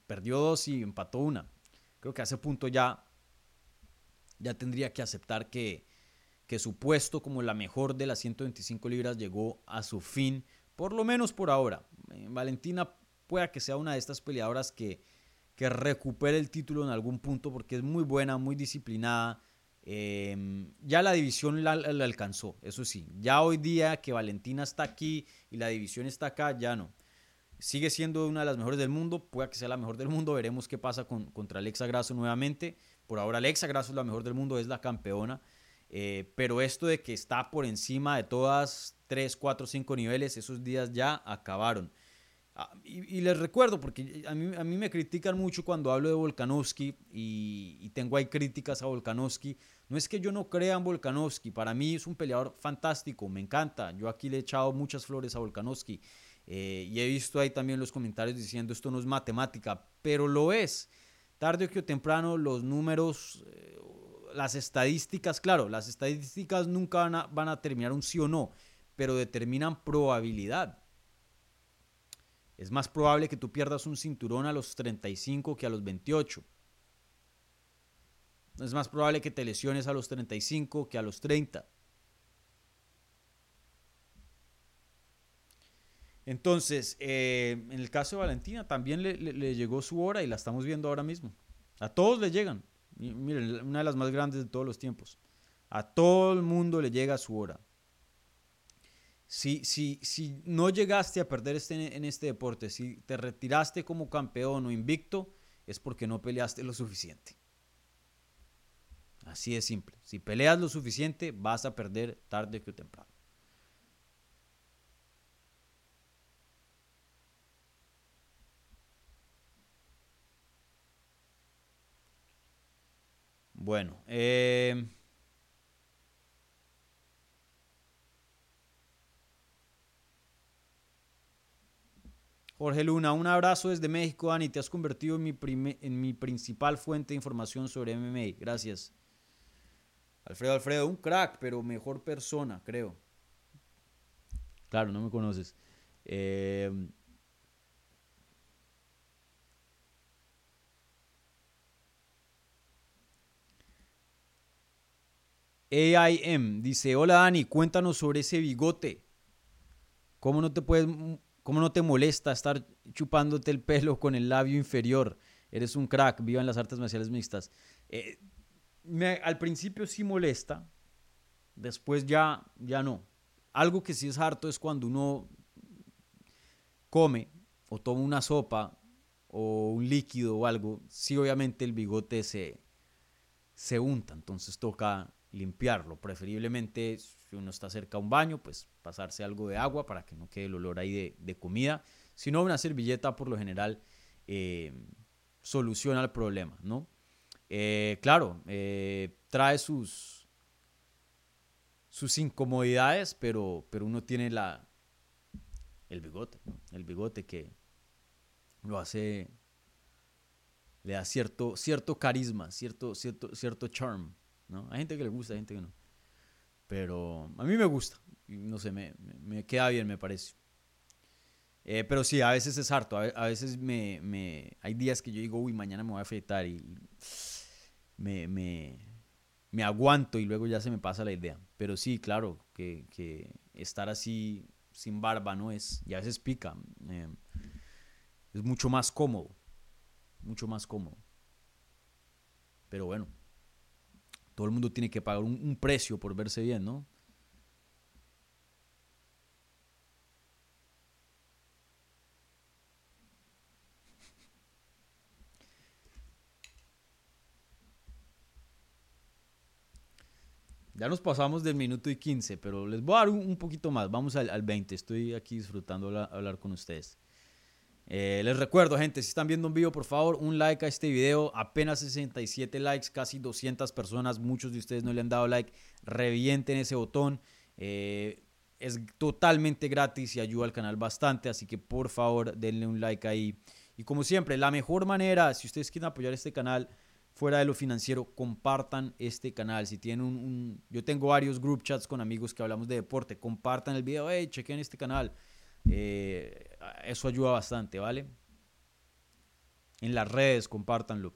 Speaker 3: perdió dos y empató una. Creo que a ese punto ya, ya tendría que aceptar que, que su puesto como la mejor de las 125 libras llegó a su fin, por lo menos por ahora. Eh, Valentina pueda que sea una de estas peleadoras que, que recupere el título en algún punto porque es muy buena, muy disciplinada. Em, ya la división la, la, alcanzó, eso sí. Ya hoy día que Valentina está aquí y la división está acá, ya no sigue siendo una de las mejores del mundo, puede que sea la mejor del mundo, veremos qué pasa con, contra Alexa Grasso nuevamente. Por ahora Alexa Grasso es la mejor del mundo, es la campeona, eh, pero esto de que está por encima de todas 3, 4, 5 niveles, esos días ya acabaron. Ah, y, les recuerdo, porque a mí, a mí, me critican mucho cuando hablo de Volkanovski y, y, tengo ahí críticas a Volkanovski. No es que yo no crea en Volkanovski, para mí es un peleador fantástico, me encanta. Yo aquí le he echado muchas flores a Volkanovski. Eh, y he visto ahí también los comentarios diciendo esto no es matemática, pero lo es. Tarde o temprano los números, eh, las estadísticas, claro, las estadísticas nunca van a, van a terminar un sí o no, pero determinan probabilidad. Es más probable que tú pierdas un cinturón a los 35 que a los 28. Es más probable que te lesiones a los 35 que a los 30. Entonces, eh, en el caso de Valentina también le, llegó su hora y la estamos viendo ahora mismo. A todos le llegan. miren, una de las más grandes de todos los tiempos. A todo el mundo le llega su hora. Si, si, si no llegaste a perder este, en este deporte, si te retiraste como campeón o invicto, es porque no peleaste lo suficiente. Así de simple. Si peleas lo suficiente, vas a perder tarde que temprano. Bueno, eh, Jorge Luna, un abrazo desde México, Dani. Te has convertido en mi, en mi principal fuente de información sobre MMA. Gracias. Alfredo, Alfredo, un crack, pero mejor persona, creo. Claro, no me conoces. Eh, AIM dice, hola Dani, cuéntanos sobre ese bigote. ¿Cómo no te puedes, cómo no te molesta estar chupándote el pelo con el labio inferior? Eres un crack, viva en las artes marciales mixtas. Eh, al principio sí molesta, después ya, ya no. Algo que sí es harto es cuando uno come o toma una sopa o un líquido o algo, sí obviamente el bigote se, se unta, entonces toca limpiarlo. Preferiblemente, si uno está cerca a un baño, pues pasarse algo de agua para que no quede el olor ahí de, comida. Si no, una servilleta por lo general eh, soluciona el problema, ¿no? Eh, claro, eh, trae sus, sus incomodidades, pero, pero uno tiene la, el bigote, el bigote que lo hace, le da cierto, cierto carisma, cierto, cierto, cierto charm. ¿No? Hay gente que le gusta, hay gente que no. Pero a mí me gusta, no sé, me, me queda bien, me parece. Eh, pero sí, a veces es harto. A, veces me, me, hay días que yo digo, uy, mañana me voy a afeitar y, me, me, me, aguanto y luego ya se me pasa la idea. Pero sí, claro, que, que estar así sin barba no es, y a veces pica. Eh, es mucho más cómodo, mucho más cómodo. Pero bueno, todo el mundo tiene que pagar un, precio por verse bien, ¿no? Ya nos pasamos del minuto y 15, pero les voy a dar un, poquito más. Vamos al, al 20. Estoy aquí disfrutando hablar con ustedes. Eh, les recuerdo, gente, si están viendo un video, por favor, un like a este video. Apenas 67 likes, casi 200 personas. Muchos de ustedes no le han dado like. Revienten ese botón. Eh, es totalmente gratis y ayuda al canal bastante. Así que por favor, denle un like ahí. Y como siempre, la mejor manera, si ustedes quieren apoyar este canal fuera de lo financiero, compartan este canal. Si tienen un, yo tengo varios group chats con amigos que hablamos de deporte, compartan el video, hey, chequen este canal. Eh, eso ayuda bastante, ¿vale? En las redes, compártanlo.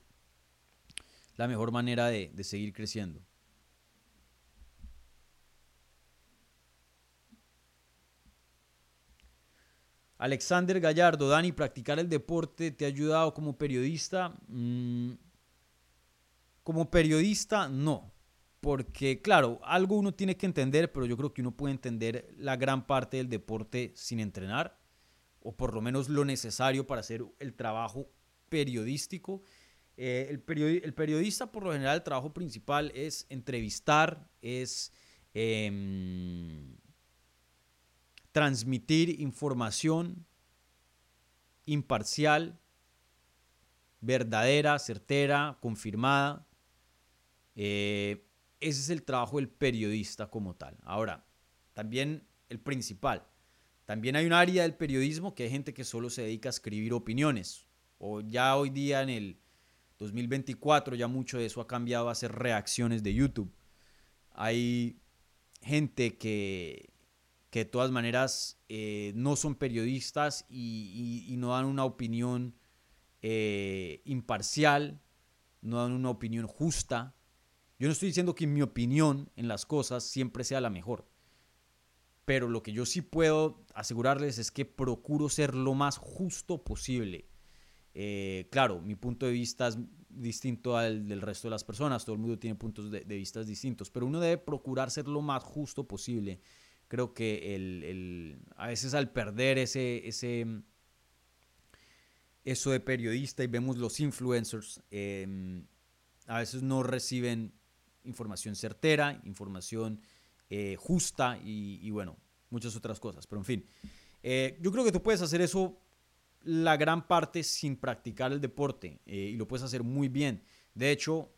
Speaker 3: La mejor manera de, de seguir creciendo. Alexander Gallardo, Dani, ¿practicar el deporte te ha ayudado como periodista? Mm, como periodista, no porque claro, algo uno tiene que entender, pero yo creo que uno puede entender la gran parte del deporte sin entrenar, o por lo menos lo necesario para hacer el trabajo periodístico. Eh, el, periodista, por lo general, el trabajo principal es entrevistar, es em, transmitir información imparcial, verdadera, certera, confirmada. Eh, ese es el trabajo del periodista como tal. Ahora, también el principal. También hay un área del periodismo que hay gente que solo se dedica a escribir opiniones. O ya hoy día en el 2024 ya mucho de eso ha cambiado a hacer reacciones de YouTube. Hay gente que, que de todas maneras eh, no son periodistas y, no dan una opinión eh, imparcial, no dan una opinión justa. Yo no estoy diciendo que mi opinión en las cosas siempre sea la mejor. Pero lo que yo sí puedo asegurarles es que procuro ser lo más justo posible. Eh, claro, mi punto de vista es distinto al del resto de las personas. Todo el mundo tiene puntos de, vista distintos. Pero uno debe procurar ser lo más justo posible. Creo que el, a veces al perder ese, ese, eso de periodista y vemos los influencers, em, a veces no reciben información certera, información eh, justa y, bueno, muchas otras cosas. Pero en fin, eh, yo creo que tú puedes hacer eso la gran parte sin practicar el deporte eh, y lo puedes hacer muy bien. De hecho,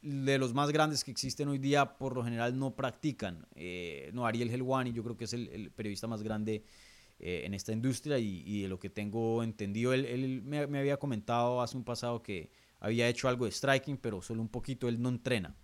Speaker 3: de los más grandes que existen hoy día, por lo general no practican. no, Ariel Helwani, yo creo que es el, periodista más grande en esta industria y, de lo que tengo entendido, él, me, me, había comentado hace un pasado que había hecho algo de striking, pero solo un poquito, él no entrena.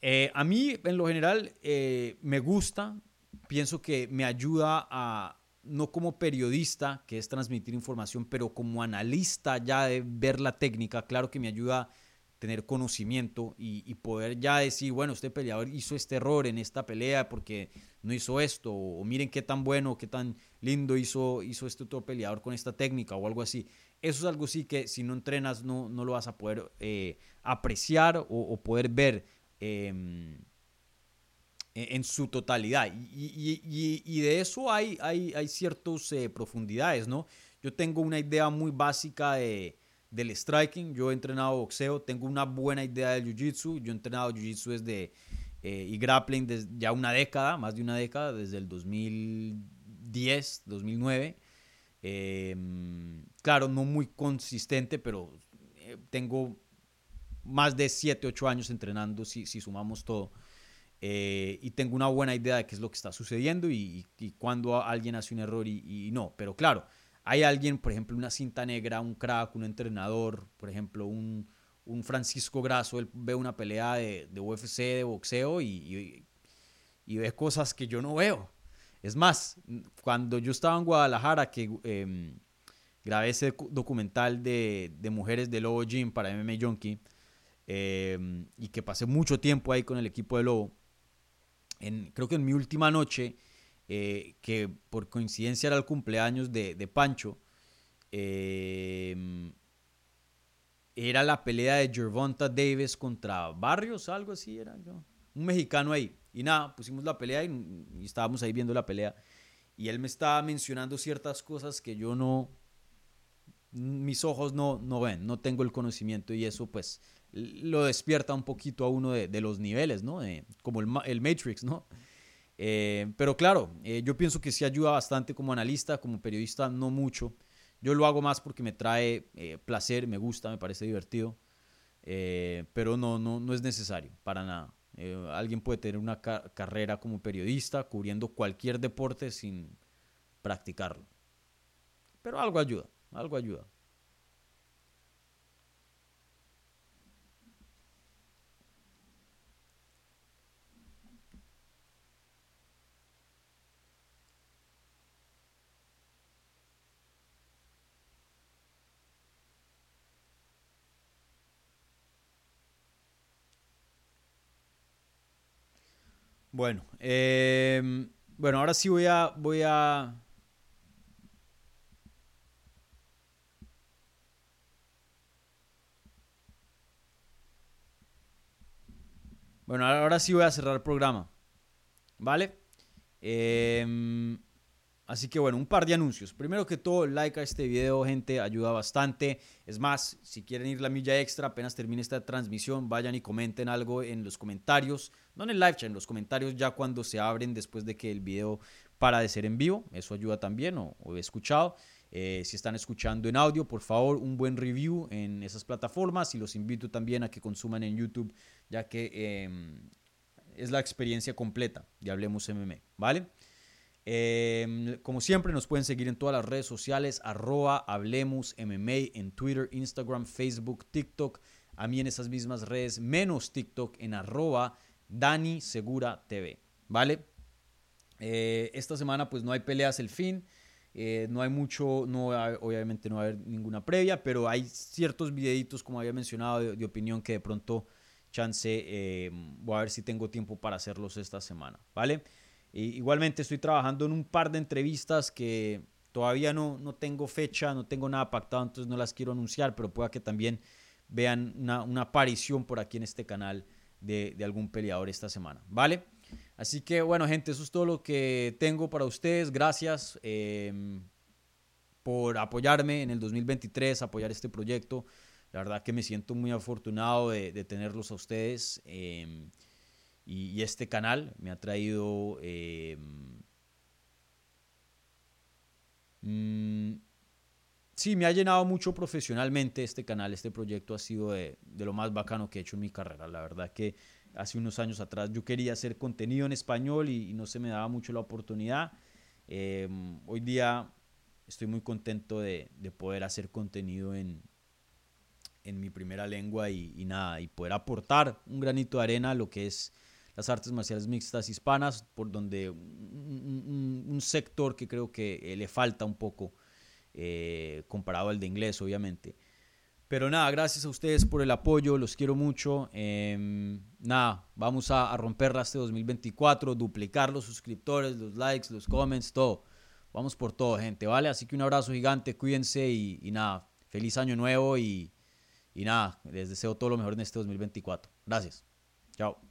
Speaker 3: Eh, a mí, en lo general, eh, me gusta, pienso que me ayuda a, no como periodista, que es transmitir información, pero como analista ya de ver la técnica, claro que me ayuda a tener conocimiento y, poder ya decir, bueno, este peleador hizo este error en esta pelea porque no hizo esto, o, miren qué tan bueno, qué tan lindo hizo, hizo este otro peleador con esta técnica o algo así. Eso es algo sí que si no entrenas no, no lo vas a poder eh, apreciar o poder ver Em, e-, en su totalidad. Y, de eso hay, hay, hay ciertas eh, profundidades, ¿no? Yo tengo una idea muy básica de, del striking. Yo he entrenado boxeo, tengo una buena idea del jiu-jitsu. Yo he entrenado jiu-jitsu desde eh, y grappling desde ya una década, más de una década, desde el 2010, 2009. Em, claro, no muy consistente, pero eh, tengo más de 7, 8 años entrenando, si, si sumamos todo. Eh, y tengo una buena idea de qué es lo que está sucediendo y, y, cuando alguien hace un error y, no. Pero claro, hay alguien, por ejemplo, una cinta negra, un crack, un entrenador, por ejemplo, un, un Francisco Grasso, él ve una pelea de, de UFC, de boxeo y, ve cosas que yo no veo. Es más, cuando yo estaba en Guadalajara, que em, grabé ese documental de, de mujeres de Lobo Gym para MMA Junkie, Em, y que pasé mucho tiempo ahí con el equipo de Lobo. En, creo que en mi última noche, eh, que por coincidencia era el cumpleaños de, Pancho, em, era la pelea de Gervonta Davis contra Barrios, algo así era yo. Un mexicano ahí. Y nada, pusimos la pelea y, y, estábamos ahí viendo la pelea. Y él me estaba mencionando ciertas cosas que yo no, mis ojos no, no ven, no tengo el conocimiento y eso pues lo despierta un poquito a uno de, los niveles, ¿no? como el, Matrix, ¿no? Eh, pero claro, eh, yo pienso que sí ayuda bastante como analista, como periodista, no mucho. Yo lo hago más porque me trae eh, placer, me gusta, me parece divertido, pero no, no, no es necesario, para nada. alguien puede tener una carrera como periodista cubriendo cualquier deporte sin practicarlo. Pero algo ayuda, algo ayuda. Bueno, em, bueno, ahora sí voy a, voy a... Bueno, ahora sí voy a cerrar el programa. ¿Vale? Eh, Así que bueno, un par de anuncios. Primero que todo, like a este video, gente, ayuda bastante. Es más, si quieren ir la milla extra, apenas termine esta transmisión, vayan y comenten algo en los comentarios. No en el live chat, en los comentarios ya cuando se abren después de que el video para de ser en vivo. Eso ayuda también, o, he escuchado. Eh, si están escuchando en audio, por favor, un buen review en esas plataformas. Y los invito también a que consuman en YouTube, ya que em, es la experiencia completa de Hablemos MMA, ¿vale? Em, como siempre, nos pueden seguir en todas las redes sociales, arroba Hablemos MMA en Twitter, Instagram, Facebook, TikTok. A mí en esas mismas redes, menos TikTok, en arroba Dani Segura TV. ¿Vale? Eh, esta semana pues no hay peleas el fin. Eh, no hay mucho, no obviamente no va a haber ninguna previa, pero hay ciertos videitos, como había mencionado, de, opinión que de pronto chance em, voy a ver si tengo tiempo para hacerlos esta semana, ¿vale? Igualmente estoy trabajando en un par de entrevistas que todavía no, no tengo fecha, no tengo nada pactado, entonces no las quiero anunciar, pero pueda que también vean una, aparición por aquí en este canal de, algún peleador esta semana, ¿vale? Así que bueno, gente, eso es todo lo que tengo para ustedes. Gracias em, por apoyarme en el 2023, apoyar este proyecto. La verdad que me siento muy afortunado de, tenerlos a ustedes. Em, y, este canal me ha traído... Em, mm, sí, me ha llenado mucho profesionalmente este canal, este proyecto ha sido de, lo más bacano que he hecho en mi carrera. La verdad que hace unos años atrás yo quería hacer contenido en español y, no se me daba mucho la oportunidad. Em, hoy día estoy muy contento de, poder hacer contenido en, en mi primera lengua y, nada, y poder aportar un granito de arena a lo que es las artes marciales mixtas hispanas, por donde un, sector que creo que le falta un poco eh, comparado al de inglés, obviamente. Pero nada, gracias a ustedes por el apoyo, los quiero mucho. Em, nada, vamos a, romperla este 2024, duplicar los suscriptores, los likes, los comments, todo. Vamos por todo, gente, ¿vale? Así que un abrazo gigante, cuídense y, nada, feliz año nuevo y, y nada, les deseo todo lo mejor en este 2024. Gracias. Chao.